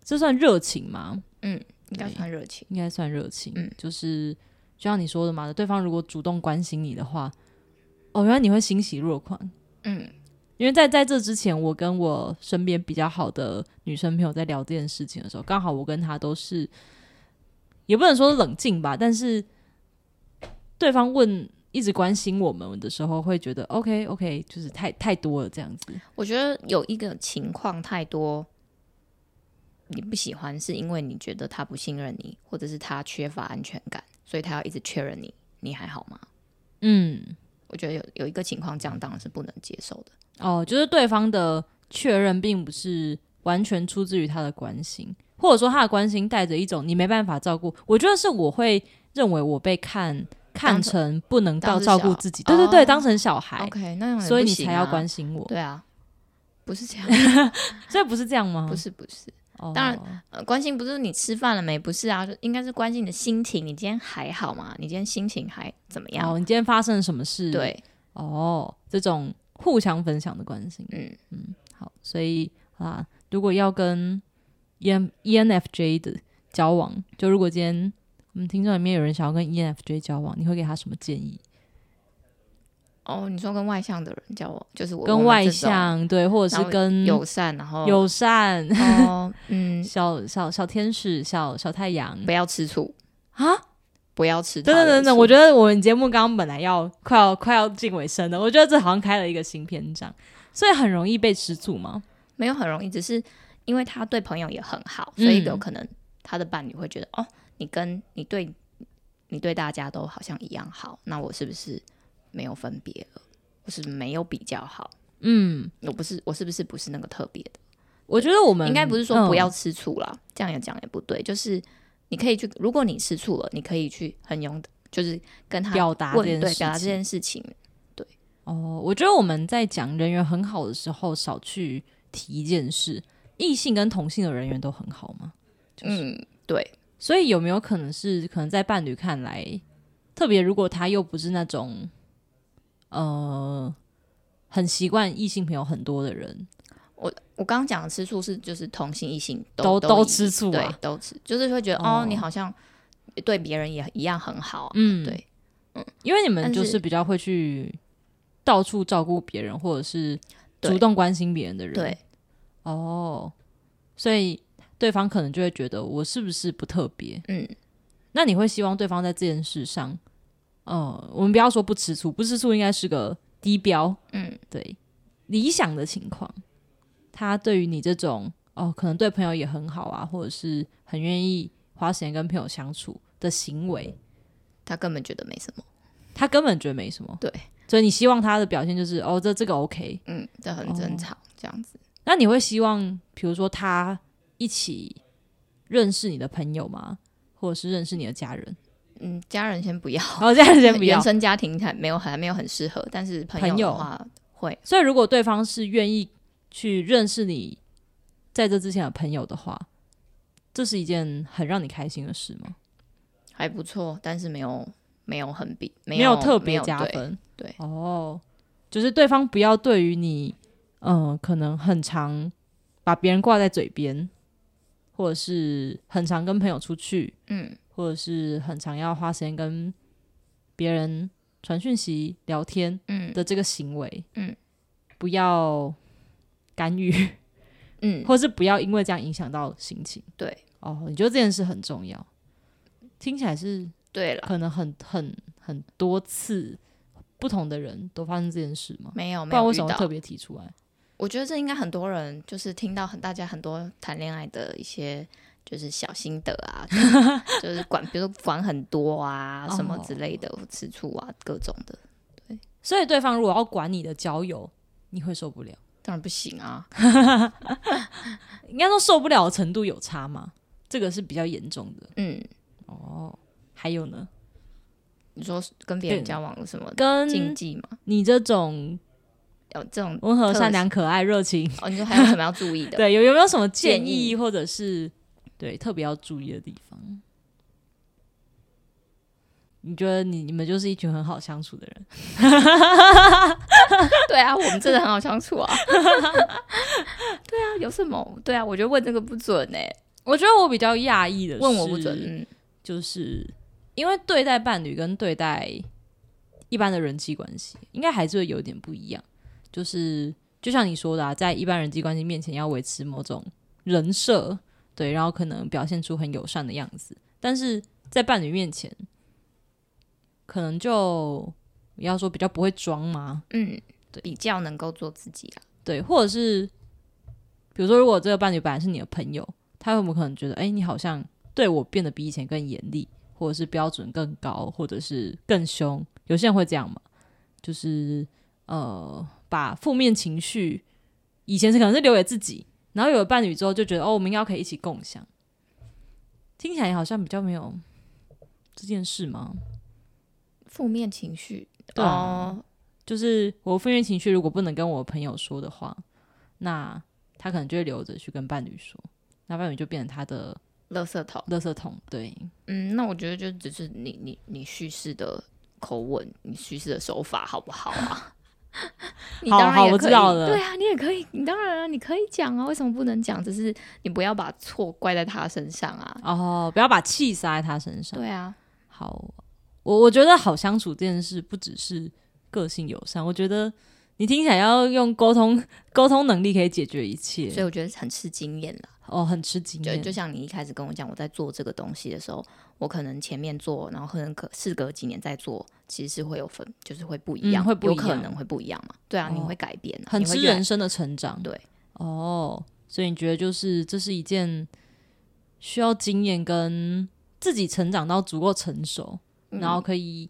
这算热情吗？嗯应该算热情。应该算热情。嗯就是就像你说的嘛，对方如果主动关心你的话，哦，原来你会欣喜若狂。嗯因为在在这之前，我跟我身边比较好的女生朋友在聊这件事情的时候，刚好我跟她都是，也不能说冷静吧，但是对方问一直关心我们的时候，会觉得 OK OK，就是太太多了这样子。我觉得有一个情况太多，你不喜欢，是因为你觉得他不信任你，或者是他缺乏安全感，所以他要一直确认你，你还好吗？嗯，我觉得有有一个情况，这样当然是不能接受的。哦，就是对方的确认并不是完全出自于他的关心，或者说他的关心带着一种你没办法照顾。我觉得是我会认为我被看看成成不能到照顾自己，对对对，哦当成小孩，OK，那样所以你才要关心我。对啊，不是这样 所以不是这样吗？不，是不是。哦、当然呃，关心不是你吃饭了没？不是啊，应该是关心你的心情。你今天还好吗？你今天心情还怎么样？哦，你今天发生了什么事？，对，哦，这种互相分享的关心，嗯嗯，好，所以啊，如果要跟 E N E N F J 的交往，就如果今天我们听众里面有人想要跟 E N F J 交往，你会给他什么建议？哦，你说跟外向的人交往，就是我跟外，向对，或者是跟友善，然后友善、哦，嗯，小小小天使、小小太阳不要吃醋，啊！不要吃。等等等等，我觉得我们节目刚刚本来要快要快要进尾声了，我觉得这好像开了一个新篇章，所以很容易被吃醋吗？没有很容易，只是因为他对朋友也很好，所以有嗯可能他的伴侣会觉得，哦，你跟你对你对大家都好像一样好，那我是不是没有分别了？我是没有比较好？嗯，我不是，我是不是不是那个特别的？我觉得我们应该不是说不要嗯吃醋啦，这样也讲也不对。就是你可以去，如果你吃醋了，你可以去很勇，就是跟他表达问这件事对表达这情件事情。对哦，我觉得我们在讲人缘很好的时候，少去提一件事：异性跟同性的人缘都很好吗？嗯，对，所以有没有可能是，可能在伴侣看来，特别如果他又不是那种呃很习惯异性朋友很多的人，我我刚刚讲的吃醋是就是同性异性都都都吃醋对啊，都吃，就是会觉得哦。哦你好像对别人也一样很好啊。嗯，对，嗯。因为你们就是是比较会去到处照顾别人，或者是主动关心别人的人，对，哦，所以对方可能就会觉得我是不是不特别？嗯，那你会希望对方在这件事上，呃，我们不要说不吃醋，不吃醋应该是个低标，嗯，对，理想的情况，他对于你这种哦，可能对朋友也很好啊，或者是很愿意花时间跟朋友相处的行为，他根本觉得没什么。他根本觉得没什么，对，所以你希望他的表现就是哦，这这个 OK，嗯，这很哦正常，这样子。那你会希望，比如说他一起认识你的朋友吗？或者是认识你的家人？嗯，家人先不要，然后家人先不要 原。生家庭还没有还没有很适合，但是朋朋友友的话会，所以如果对方是愿意去认识你在这之前的朋友的话，这是一件很让你开心的事吗？还不错，但是没有没有很比没没有特别加分。对哦，就是对方不要对于你，嗯、可能很常把别人挂在嘴边，或者是很常跟朋友出去，嗯或者是很常要花时间跟别人传讯息、聊天嗯的这个行为，嗯，不要干预，嗯，或是不要因为这样影响到心情。对哦，你觉得这件事很重要？听起来是对了，可能很很很多次不同的人都发生这件事吗？没有没有为什么特别提出来？我觉得这应该很多人就是听到很大家很多谈恋爱的一些就是小心得啊，就是管比如说管很多啊什么之类的，吃醋啊各种的，对所以对方如果要管你的交友，你会受不了。当然不行啊。应该说受不了的程度有差吗？这个是比较严重的嗯，哦。还有呢，你说跟别人交往什么跟经济吗？你这种有这种温和、善良、可爱、热情，哦？你说还有什么要注意的？对，有有没有什么建建议，或者是对特别要注意的地方？你觉得你你们就是一群很好相处的人？对啊，我们真的很好相处啊。对啊，有什么？对啊，我觉得问这个不准哎、我觉得我比较讶异的是，问我不准。嗯就是因为对待伴侣跟对待一般的人际关系，应该还是会有点不一样。就是就像你说的、啊，在一般人际关系面前要维持某种人设，对，然后可能表现出很友善的样子，但是在伴侣面前，可能就要说比较不会装吗？嗯，对比较能够做自己啊。对，或者是比如说，如果这个伴侣本来是你的朋友，他有没有可能觉得，哎、你好像对我变得比以前更严厉，或者是标准更高，或者是更凶？有些人会这样嘛，就是呃，把负面情绪以前是可能是留给自己，然后有了伴侣之后就觉得，哦，我们应该可以一起共享。听起来好像比较没有这件事吗？负面情绪对啊哦，就是我负面情绪如果不能跟我朋友说的话，那他可能就会留着去跟伴侣说，那伴侣就变成他的垃圾桶。垃圾桶。对，嗯，那我觉得就只是你你你叙事的口吻，你叙事的手法好不好啊？你好好我当然也可以知道了对啊，你也可以，你当然啊，你可以讲啊，为什么不能讲？只是你不要把错怪在他身上啊。哦，不要把气撒在他身上。对啊，好，我我觉得好相处这件事不只是个性友善，我觉得你听起来要用沟通沟通能力可以解决一切。所以我觉得很吃经验啦。哦，很吃经验，就就像你一开始跟我讲，我在做这个东西的时候，我可能前面做，然后可能可事隔几年再做，其实是会有分，就是会不一样，嗯会不一样有可能会不一样嘛。对啊，哦你会改变啊，很吃人生的成长。对，哦，所以你觉得就是这是一件需要经验跟自己成长到足够成熟，然后可以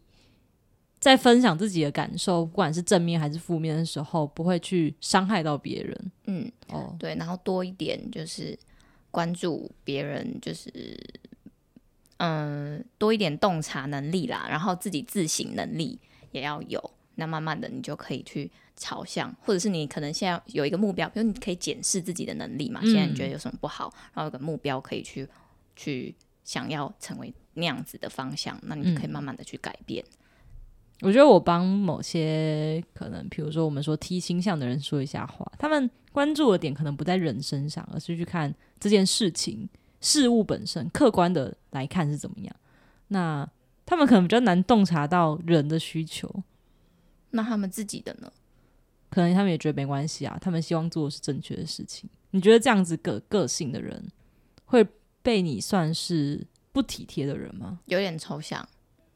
在分享自己的感受，不管是正面还是负面的时候，不会去伤害到别人。嗯，哦，对，然后多一点就是关注别人，就是嗯，多一点洞察能力啦，然后自己自省能力也要有。那慢慢的，你就可以去朝向，或者是你可能现在有一个目标，比如你可以检视自己的能力嘛。现在你觉得有什么不好，然后有个目标可以去去想要成为那样子的方向，那你就可以慢慢的去改变。我觉得我帮某些可能，比如说我们说 T 星象的人说一下话，他们关注的点可能不在人身上，而是去看这件事情事物本身，客观的来看是怎么样。那他们可能比较难洞察到人的需求。那他们自己的呢？可能他们也觉得没关系啊，他们希望做的是正确的事情。你觉得这样子个个性的人会被你算是不体贴的人吗？有点抽象，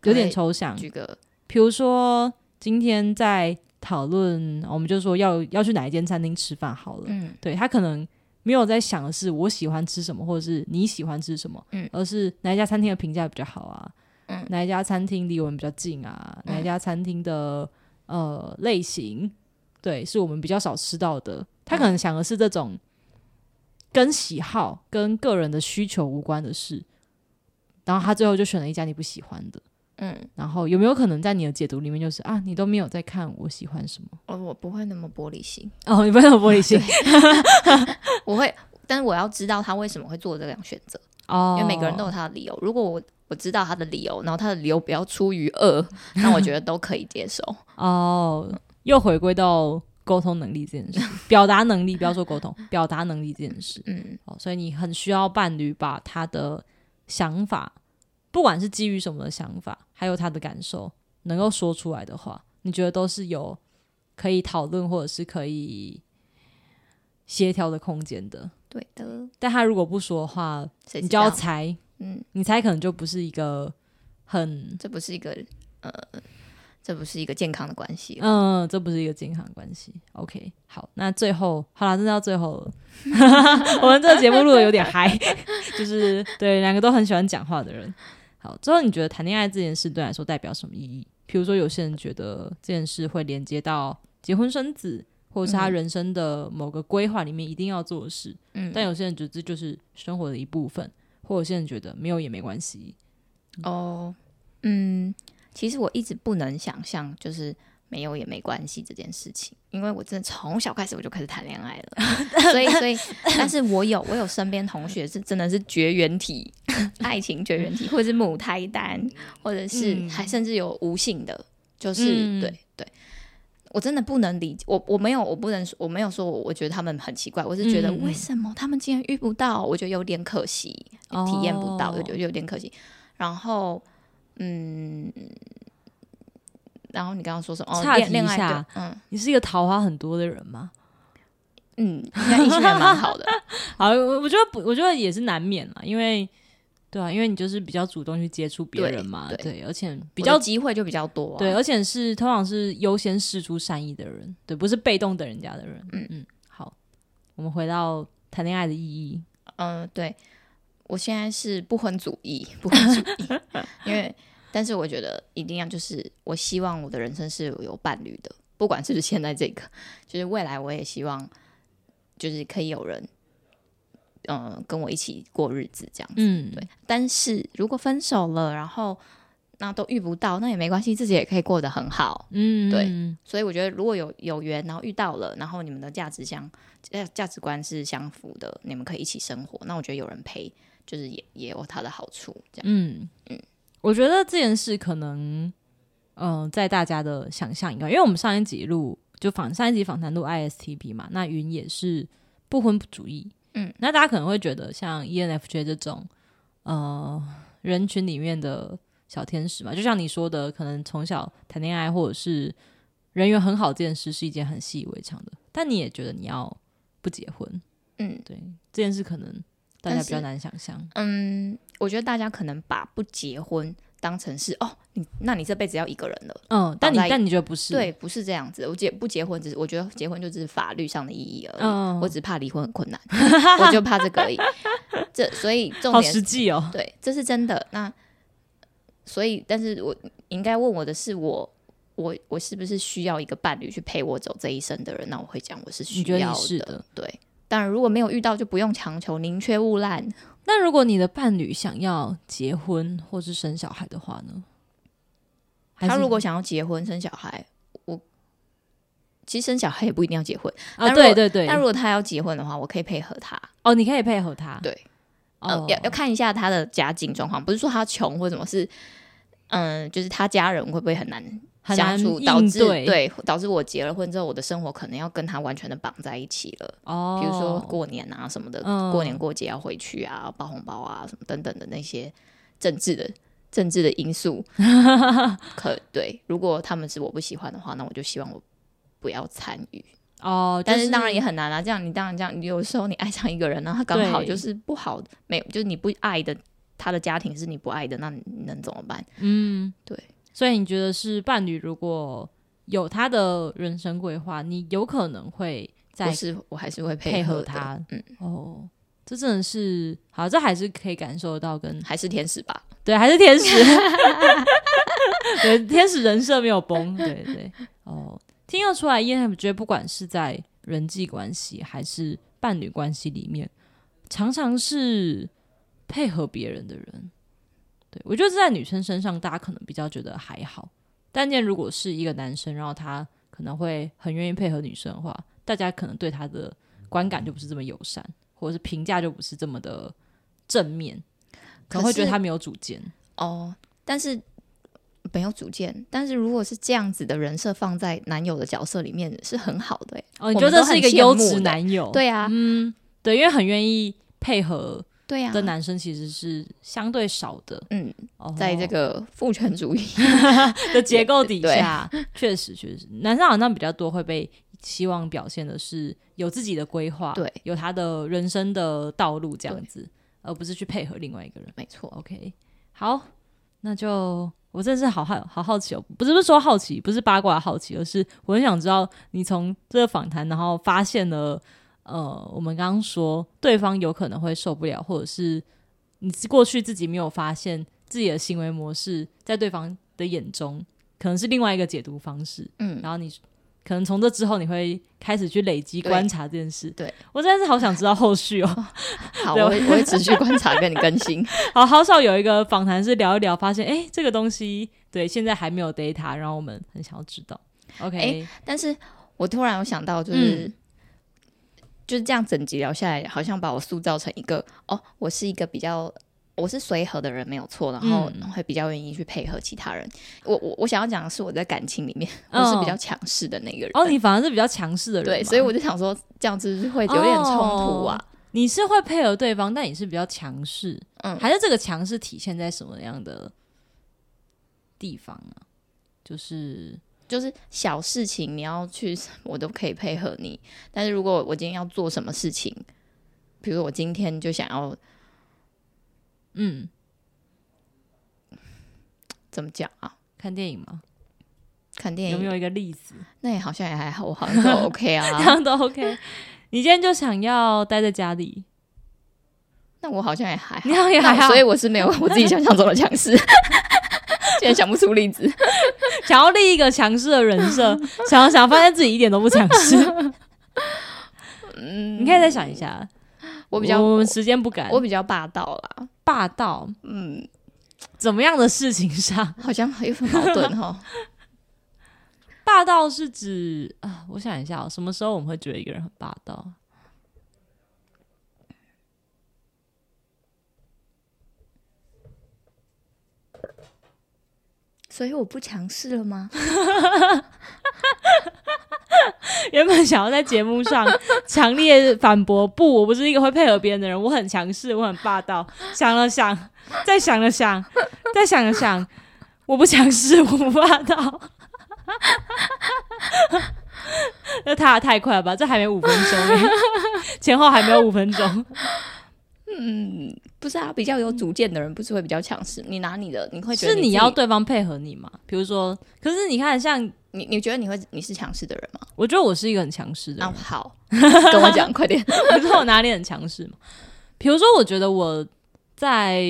有点抽象。举个，比如说今天在讨论，我们就说要要去哪一间餐厅吃饭好了。嗯，对他可能没有在想的是我喜欢吃什么，或者是你喜欢吃什么，嗯，而是哪一家餐厅的评价比较好啊？嗯，哪一家餐厅离我们比较近啊？哪一家餐厅的？呃，类型对，是我们比较少吃到的。他可能想的是这种跟喜好、跟个人的需求无关的事，然后他最后就选了一家你不喜欢的。嗯，然后有没有可能在你的解读里面，就是啊，你都没有在看我喜欢什么？哦，我不会那么玻璃心哦，你不会那么玻璃心，我会，但是我要知道他为什么会做这样选择哦，因为每个人都有他的理由。如果我我知道他的理由，然后他的理由不要出于恶，那我觉得都可以接受。哦，又回归到沟通能力这件事，表达能力，不要说沟通，表达能力这件事。嗯，哦，所以你很需要伴侣把他的想法，不管是基于什么的想法，还有他的感受，能够说出来的话，你觉得都是有可以讨论或者是可以协调的空间的。对的。但他如果不说的话，你就要猜，嗯，你猜可能就不是一个很这不是一个呃，这不是一个健康的关系。嗯，这不是一个健康的关系。OK，好，那最后好了，真的到最后了。我们这个节目录的有点嗨，就是对两个都很喜欢讲话的人。好，之后你觉得谈恋爱这件事对你来说代表什么意义？比如说，有些人觉得这件事会连接到结婚生子，或者是他嗯人生的某个规划里面一定要做的事。嗯，但有些人觉得这就是生活的一部分，或有些人觉得没有也没关系。哦，嗯，其实我一直不能想象，就是没有也没关系这件事情，因为我真的从小开始我就开始谈恋爱了，所以所以，但是我有我有身边同学是真的是绝缘体，爱情绝缘体，或者是母胎单，或者是嗯。还甚至有无性的，就是、嗯。对对。我真的不能理解，我我没有，我不能说，我没有说我我觉得他们很奇怪，我是觉得为什么他们竟然遇不到，我觉得有点可惜，体验不到，哦。有点有点可惜。然后，嗯，然后你刚刚说什么？哦，岔题恋恋爱一下，嗯你是一个桃花很多的人吗？嗯，应该异性缘蛮好的。好，我我觉得不，我觉得也是难免啦，因为对啊，因为你就是比较主动去接触别人嘛，对对，而且比比较较机会就比较多、啊。对，而且是通常是优先试出善意的人，对，不是被动等人家的人。嗯嗯嗯，好，我们回到谈恋爱的意义。嗯、对，我现在是不婚主义，不婚主义，因为但是我觉得一定要就是，我希望我的人生是有伴侣的，不管是不是现在这个，就是未来我也希望就是可以有人，嗯、跟我一起过日子这样子。嗯，对，但是如果分手了，然后那都遇不到，那也没关系，自己也可以过得很好。嗯，对嗯所以我觉得，如果有有缘，然后遇到了，然后你们的价值相价价值观是相符的，你们可以一起生活，那我觉得有人陪，就是也也有它的好处。这样，嗯嗯，我觉得这件事可能，嗯、在大家的想象以外，因为我们上一集录就访上一集访谈录 ISTP 嘛，那云也是不婚不主义，嗯，那大家可能会觉得像 E ENFJ 这种，呃，人群里面的小天使嘛，就像你说的，可能从小谈恋爱或者是人缘很好这件事是一件很习以为常的，但你也觉得你要不结婚，嗯对这件事，可能大家比较难想象。嗯，我觉得大家可能把不结婚当成是哦，你那你这辈子要一个人了。嗯，但你但你觉得不是？对，不是这样子。我结不结婚，只是我觉得结婚就只是法律上的意义而已。嗯我只怕离婚很困难，我就怕这个而已。这所以重好点实际哦。对，这是真的。那所以，但是我应该问我的是我。我我是不是需要一个伴侣去陪我走这一生的人？那我会讲我是需要的。的，对。当然，如果没有遇到，就不用强求，宁缺毋滥。那如果你的伴侣想要结婚或是生小孩的话呢？他如果想要结婚生小孩，我其实生小孩也不一定要结婚啊。对对对。那如果他要结婚的话，我可以配合他。哦，你可以配合他。对。哦，要要看一下他的家境状况，不是说他穷或什么，是嗯，就是他家人会不会很难。相处导致对导致我结了婚之后，我的生活可能要跟他完全的绑在一起了。哦，比如说过年啊什么的，过年过节要回去啊，包红包啊什么等等的那些政治的政治的因素，可对。如果他们是我不喜欢的话，那我就希望我不要参与。哦，但是当然也很难啊。这样你当然这样，有时候你爱上一个人呢，他刚好就是不好，没有就是你不爱的，他的家庭是你不爱的，那你能怎么办？嗯，对。所以你觉得是伴侣如果有他的人生规划，你有可能会在是我还是会配合他。嗯，哦，这真的是好，这还是可以感受到跟还是天使吧？对，还是天使。对，天使人设没有崩。对对，哦，听得出来，因为我觉得不管是在人际关系还是伴侣关系里面，常常是配合别人的人。对，我觉得在女生身上，大家可能比较觉得还好。但见如果是一个男生，然后他可能会很愿意配合女生的话，大家可能对他的观感就不是这么友善，或者是评价就不是这么的正面，可能会觉得他没有主见哦。但是没有主见，但是如果是这样子的人设放在男友的角色里面，是很好的。哦，你觉得是一个优质男友？对啊，嗯，对，因为很愿意配合。对呀，的男生其实是相对少的。嗯，在这个父权主义 的结构底下，确实确实，男生好像比较多会被希望表现的是有自己的规划，对，有他的人生的道路这样子，而不是去配合另外一个人。没错，OK，好，那就我真的是好好好好奇哦，不是不是说好奇，不是八卦好奇，而是我很想知道你从这个访谈然后发现了。呃，我们刚刚说对方有可能会受不了，或者是你过去自己没有发现自己的行为模式，在对方的眼中可能是另外一个解读方式。嗯，然后你可能从这之后，你会开始去累积观察这件事。对我真的是好想知道后续哦。好，我会我会持续观察，跟你更新。好，好少有一个访谈是聊一聊，发现哎，这个东西对现在还没有 data，然后我们很想要知道。OK，但是我突然有想到，就是。就是这样整集聊下来，好像把我塑造成一个哦，我是一个比较我是随和的人，没有错，然后会比较愿意去配合其他人。我我我想要讲的是，我在感情里面 我是比较强势的那个人。哦，你反而是比较强势的人，对，所以我就想说，这样子会有点冲突啊。你是会配合对方，但你是比较强势，嗯，还是这个强势体现在什么样的地方啊？就是。就是小事情你要去，我都可以配合你。但是如果我今天要做什么事情，比如我今天就想要，嗯，怎么讲啊？看电影吗？看电影有没有一个例子？那也好像也还好，我好像都 OK 啊，这样都 OK。你今天就想要待在家里，那我好像也还好，也还好，所以我是没有我自己想象中的强势。现在想不出例子，想要立一个强势的人设，想想发现自己一点都不强势。嗯，你可以再想一下。我比较，我们时间不赶，我比较霸道啦，霸道。嗯，怎么样的事情上好像有很矛盾哈。霸道是指啊，我想一下，什么时候我们会觉得一个人很霸道？所以我不强势了吗？原本想要在节目上 强烈反驳，不，我不是一个会配合别人的人，我很强势，我很霸道。想了想，再想了想，再想了想，我不强势，我不霸道。那他太快了吧？这还没五分钟，前后还没有五分钟。嗯，不是啊，比较有主见的人不是会比较强势？你拿你的，你会觉得是你要对方配合你吗？比如说，可是你看，像你，你觉得你会你是强势的人吗？我觉得我是一个很强势的人。好，跟我讲，快点。你知道我哪里很强势吗？比如说，我觉得我在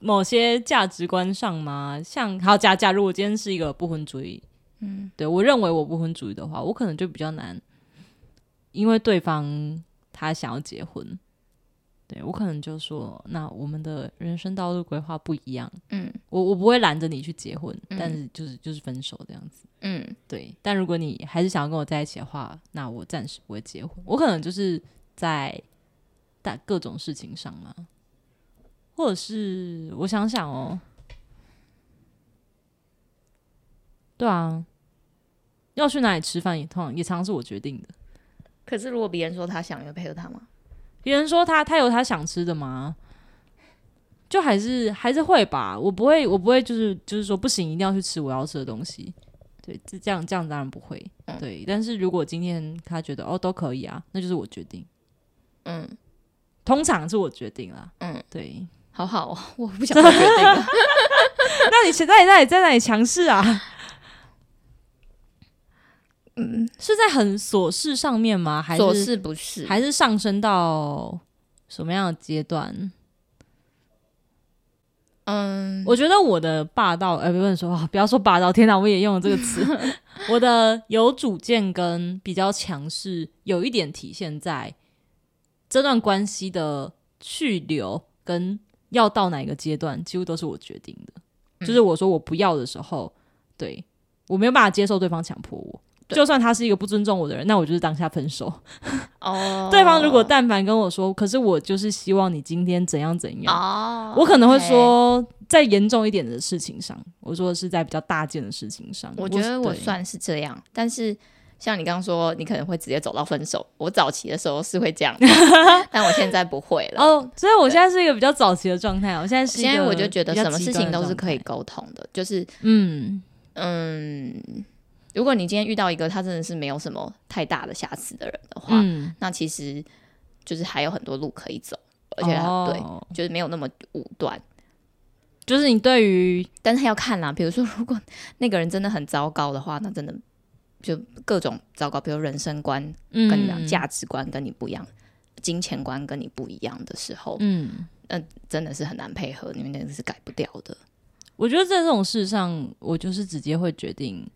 某些价值观上吗？像好假假如我今天是一个不婚主义，嗯，对我认为我不婚主义的话，我可能就比较难，因为对方他想要结婚，对我可能就说，那我们的人生道路规划不一样，嗯我我不会拦着你去结婚，嗯但是就是就是分手这样子。嗯对，但如果你还是想要跟我在一起的话，那我暂时不会结婚。我可能就是在大各种事情上嘛，或者是我想想哦，对啊，要去哪里吃饭也通常也常常是我决定的。可是如果别人说他想，你会配合他吗？别人说他他有他想吃的吗？就还是还是会吧，我不会我不会就是就是说不行，一定要去吃我要吃的东西。对，这这样这样当然不会。嗯对，但是如果今天他觉得哦都可以啊，那就是我决定。嗯通常是我决定啦。嗯，对。好好哦，我不想做决定了。那你现在在在哪里强势啊？嗯，是在很琐事上面吗？还琐是事不是，还是上升到什么样的阶段？嗯，我觉得我的霸道，呃，不能说，不要说霸道，天哪，我也用了这个词。我的有主见跟比较强势，有一点体现在这段关系的去留跟要到哪个阶段，几乎都是我决定的。嗯就是我说我不要的时候，对我没有办法接受对方强迫我。对就算他是一个不尊重我的人，那我就是当下分手。哦，对方如果但凡跟我说，可是我就是希望你今天怎样怎样，哦，我可能会说，在严重一点的事情上，我说的是在比较大件的事情上。我觉得我算是这样，但是像你刚刚说，你可能会直接走到分手。我早期的时候是会这样，但我现在不会了。哦，所以我现在是一个比较早期的状态。我现在是一个现在我就觉得什么事情都是可以沟通的，就是嗯嗯，如果你今天遇到一个他真的是没有什么太大的瑕疵的人的话，嗯，那其实就是还有很多路可以走，而且对，就是没有那么武断。就是你对于但是要看啦，比如说如果那个人真的很糟糕的话，那真的就各种糟糕，比如人生观嗯跟你不一样，价值观跟你不一样，金钱观跟你不一样的时候，嗯，真的是很难配合，因为那个是改不掉的。我觉得在这种事上，我就是直接会决定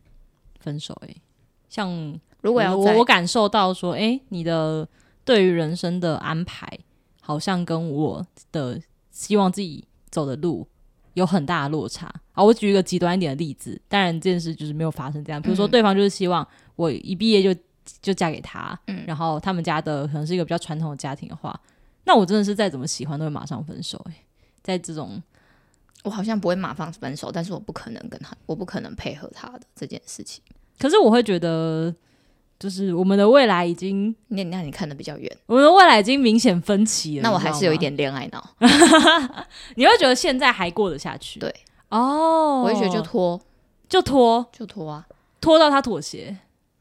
分手、欸。像如果要我我感受到说，哎、你的对于人生的安排，好像跟我的希望自己走的路有很大的落差。啊，我举一个极端一点的例子，当然这件事就是没有发生这样。比如说，嗯对方就是希望我一毕业就就嫁给他，嗯然后他们家的可能是一个比较传统的家庭的话，那我真的是再怎么喜欢都会马上分手、欸。在这种我好像不会马上分手，但是我不可能跟他，我不可能配合他的这件事情。可是我会觉得，就是我们的未来已经，那那你看的比较远，我们的未来已经明显分歧了。那我还是有一点恋爱脑，你会觉得现在还过得下去。对，哦，我会觉得就拖。就拖？就拖啊，拖到他妥协，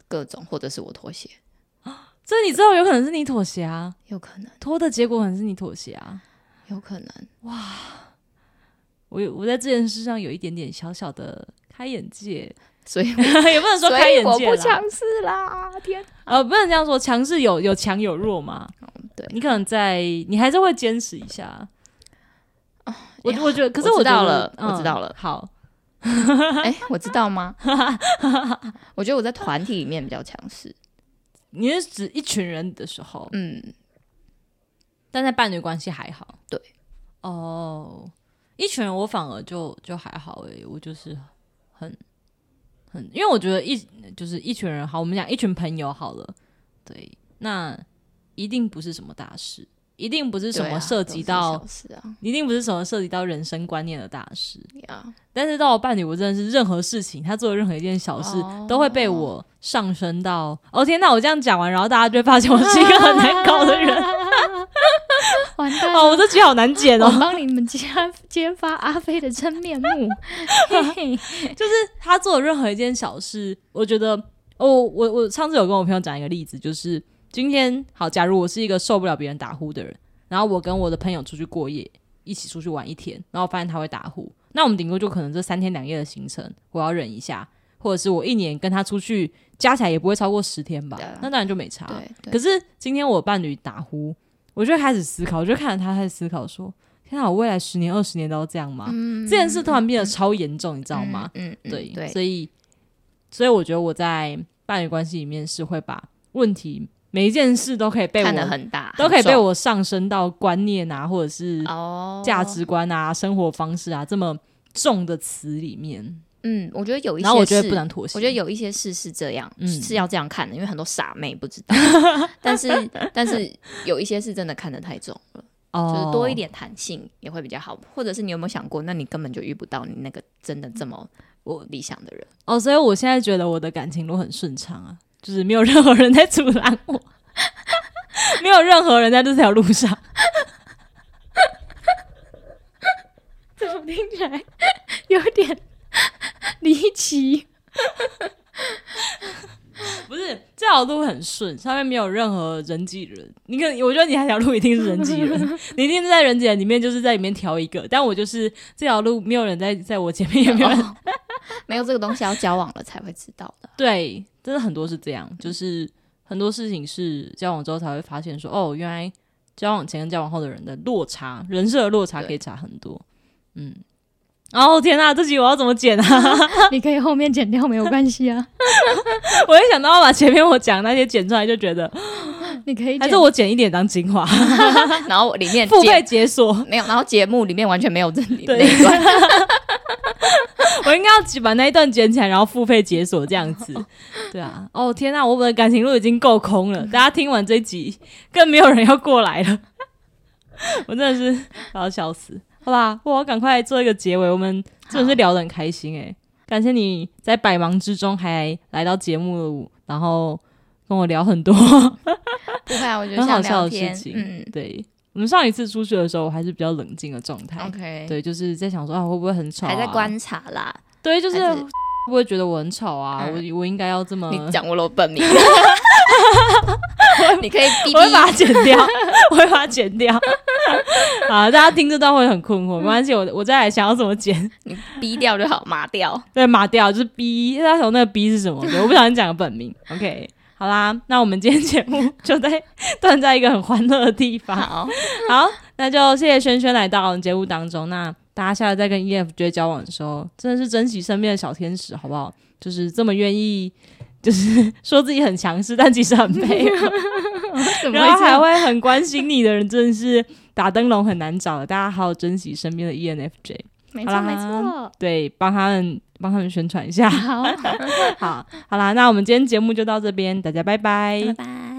各种或者是我妥协，所以你知道有可能是你妥协啊，有可能，拖的结果可能是你妥协啊。有可能。哇。我有我在这件事上有一点点小小的开眼界，所以 也不能说所开以我不眼界啦，强势啦，天，呃，不能这样说，强势有有强有弱嘛。对。你可能在，你还是会坚持一下。我我觉得，可是我知道了嗯我知道了。好，哎、我知道吗？我觉得我在团体里面比较强势，你是指一群人的时候，嗯，但在伴侣关系还好。对，哦，一群人我反而就就还好诶、我就是很很，因为我觉得一就是一群人好，我们讲一群朋友好了，对，那一定不是什么大事，一定不是什么涉及到，一定不是什么涉及到人生观念的大事。呀，但是到了伴侣，我真的是任何事情，他做的任何一件小事，哦都会被我上升到。哦天哪！我这样讲完，然后大家就会发现我是一个很难搞的人。完蛋哦，我这集好难剪我哦。帮你们揭揭发阿飞的真面目，就是他做的任何一件小事，我觉得，哦，我我上次有跟我朋友讲一个例子，就是今天好，假如我是一个受不了别人打呼的人，然后我跟我的朋友出去过夜，一起出去玩一天，然后发现他会打呼，那我们顶多就可能这三天两夜的行程，我要忍一下，或者是我一年跟他出去加起来也不会超过十天吧那当然就没差。可是今天我伴侣打呼，我就开始思考，我就看着他开始思考说：天啊，我未来十年、二十年都要这样吗？嗯这件事突然变得超严重，你知道吗？嗯，嗯对，对，所以所以我觉得我在伴侣关系里面是会把问题每一件事都可以被看得我很大，都可以被我上升到观念啊，或者是哦。价值观啊、生活方式啊这么重的词里面，嗯，我觉得有一些然后我觉得事不能妥协。我觉得有一些事是这样，嗯是要这样看的，因为很多傻妹不知道，但是但是有一些是真的看得太重了，哦就是多一点弹性也会比较好。或者是你有没有想过，那你根本就遇不到你那个真的这么我理想的人，哦，所以我现在觉得我的感情路很顺畅啊，就是没有任何人在阻拦我，没有任何人在这条路上。怎么听起来有点 离奇？不是这条路很顺，上面没有任何人挤人。你可，我觉得你那条路一定是人挤人，你一定是在人挤人里面，就是在里面挑一个。但我就是这条路没有人在在我前面，也没有人、哦没有这个东西要交往了才会知道的。对，真的很多是这样，就是很多事情是交往之后才会发现说，哦，原来交往前跟交往后的人的落差，人设的落差可以差很多。嗯，哦天呐，这集我要怎么剪啊？你可以后面剪掉没有关系啊，我一想到要把前面我讲那些剪出来，就觉得你可以还是我剪一点当精华，然后里面付节费解锁。没有，然后节目里面完全没有这那一段。我应该要把那一段剪起来，然后付费解锁这样子。对啊，哦天呐，我们的感情路已经够空了，大家听完这集，更没有人要过来了。我真的是要笑死。好吧，我要赶快做一个结尾。我们真的是聊得很开心诶、感谢你在百忙之中还来到节目，然后跟我聊很多不会啊，我觉得很好笑的事情。嗯对我们上一次出去的时候，我还是比较冷静的状态。，OK，，对，就是在想说啊，会不会很吵、啊？还在观察啦。对，就是不会觉得我很吵啊？嗯我我应该要这么，你讲我老本名，你可以逼我会把它。剪掉，我会把它剪掉。啊，大家听这段会很困惑，没关系，我我再来想要怎么剪。你逼掉就好，麻掉。对，码掉就是 B，大家懂那个 B 是什么？对，我不小心讲个本名。OK，好啦，那我们今天节目就在断在一个很欢乐的地方。好，好，那就谢谢轩轩来到我们节目当中。那大家下次再跟 ENFJ 交往的时候，真的是珍惜身边的小天使，好不好？就是这么愿意，就是 说自己很强势，但其实很配合，怎么然后？还会很关心你的人，真的是打灯笼很难找的。大家好好珍惜身边的 E ENFJ，好啦没错没错。对，帮他们帮他们宣传一下。好，好，好啦，那我们今天节目就到这边，大家拜拜拜拜。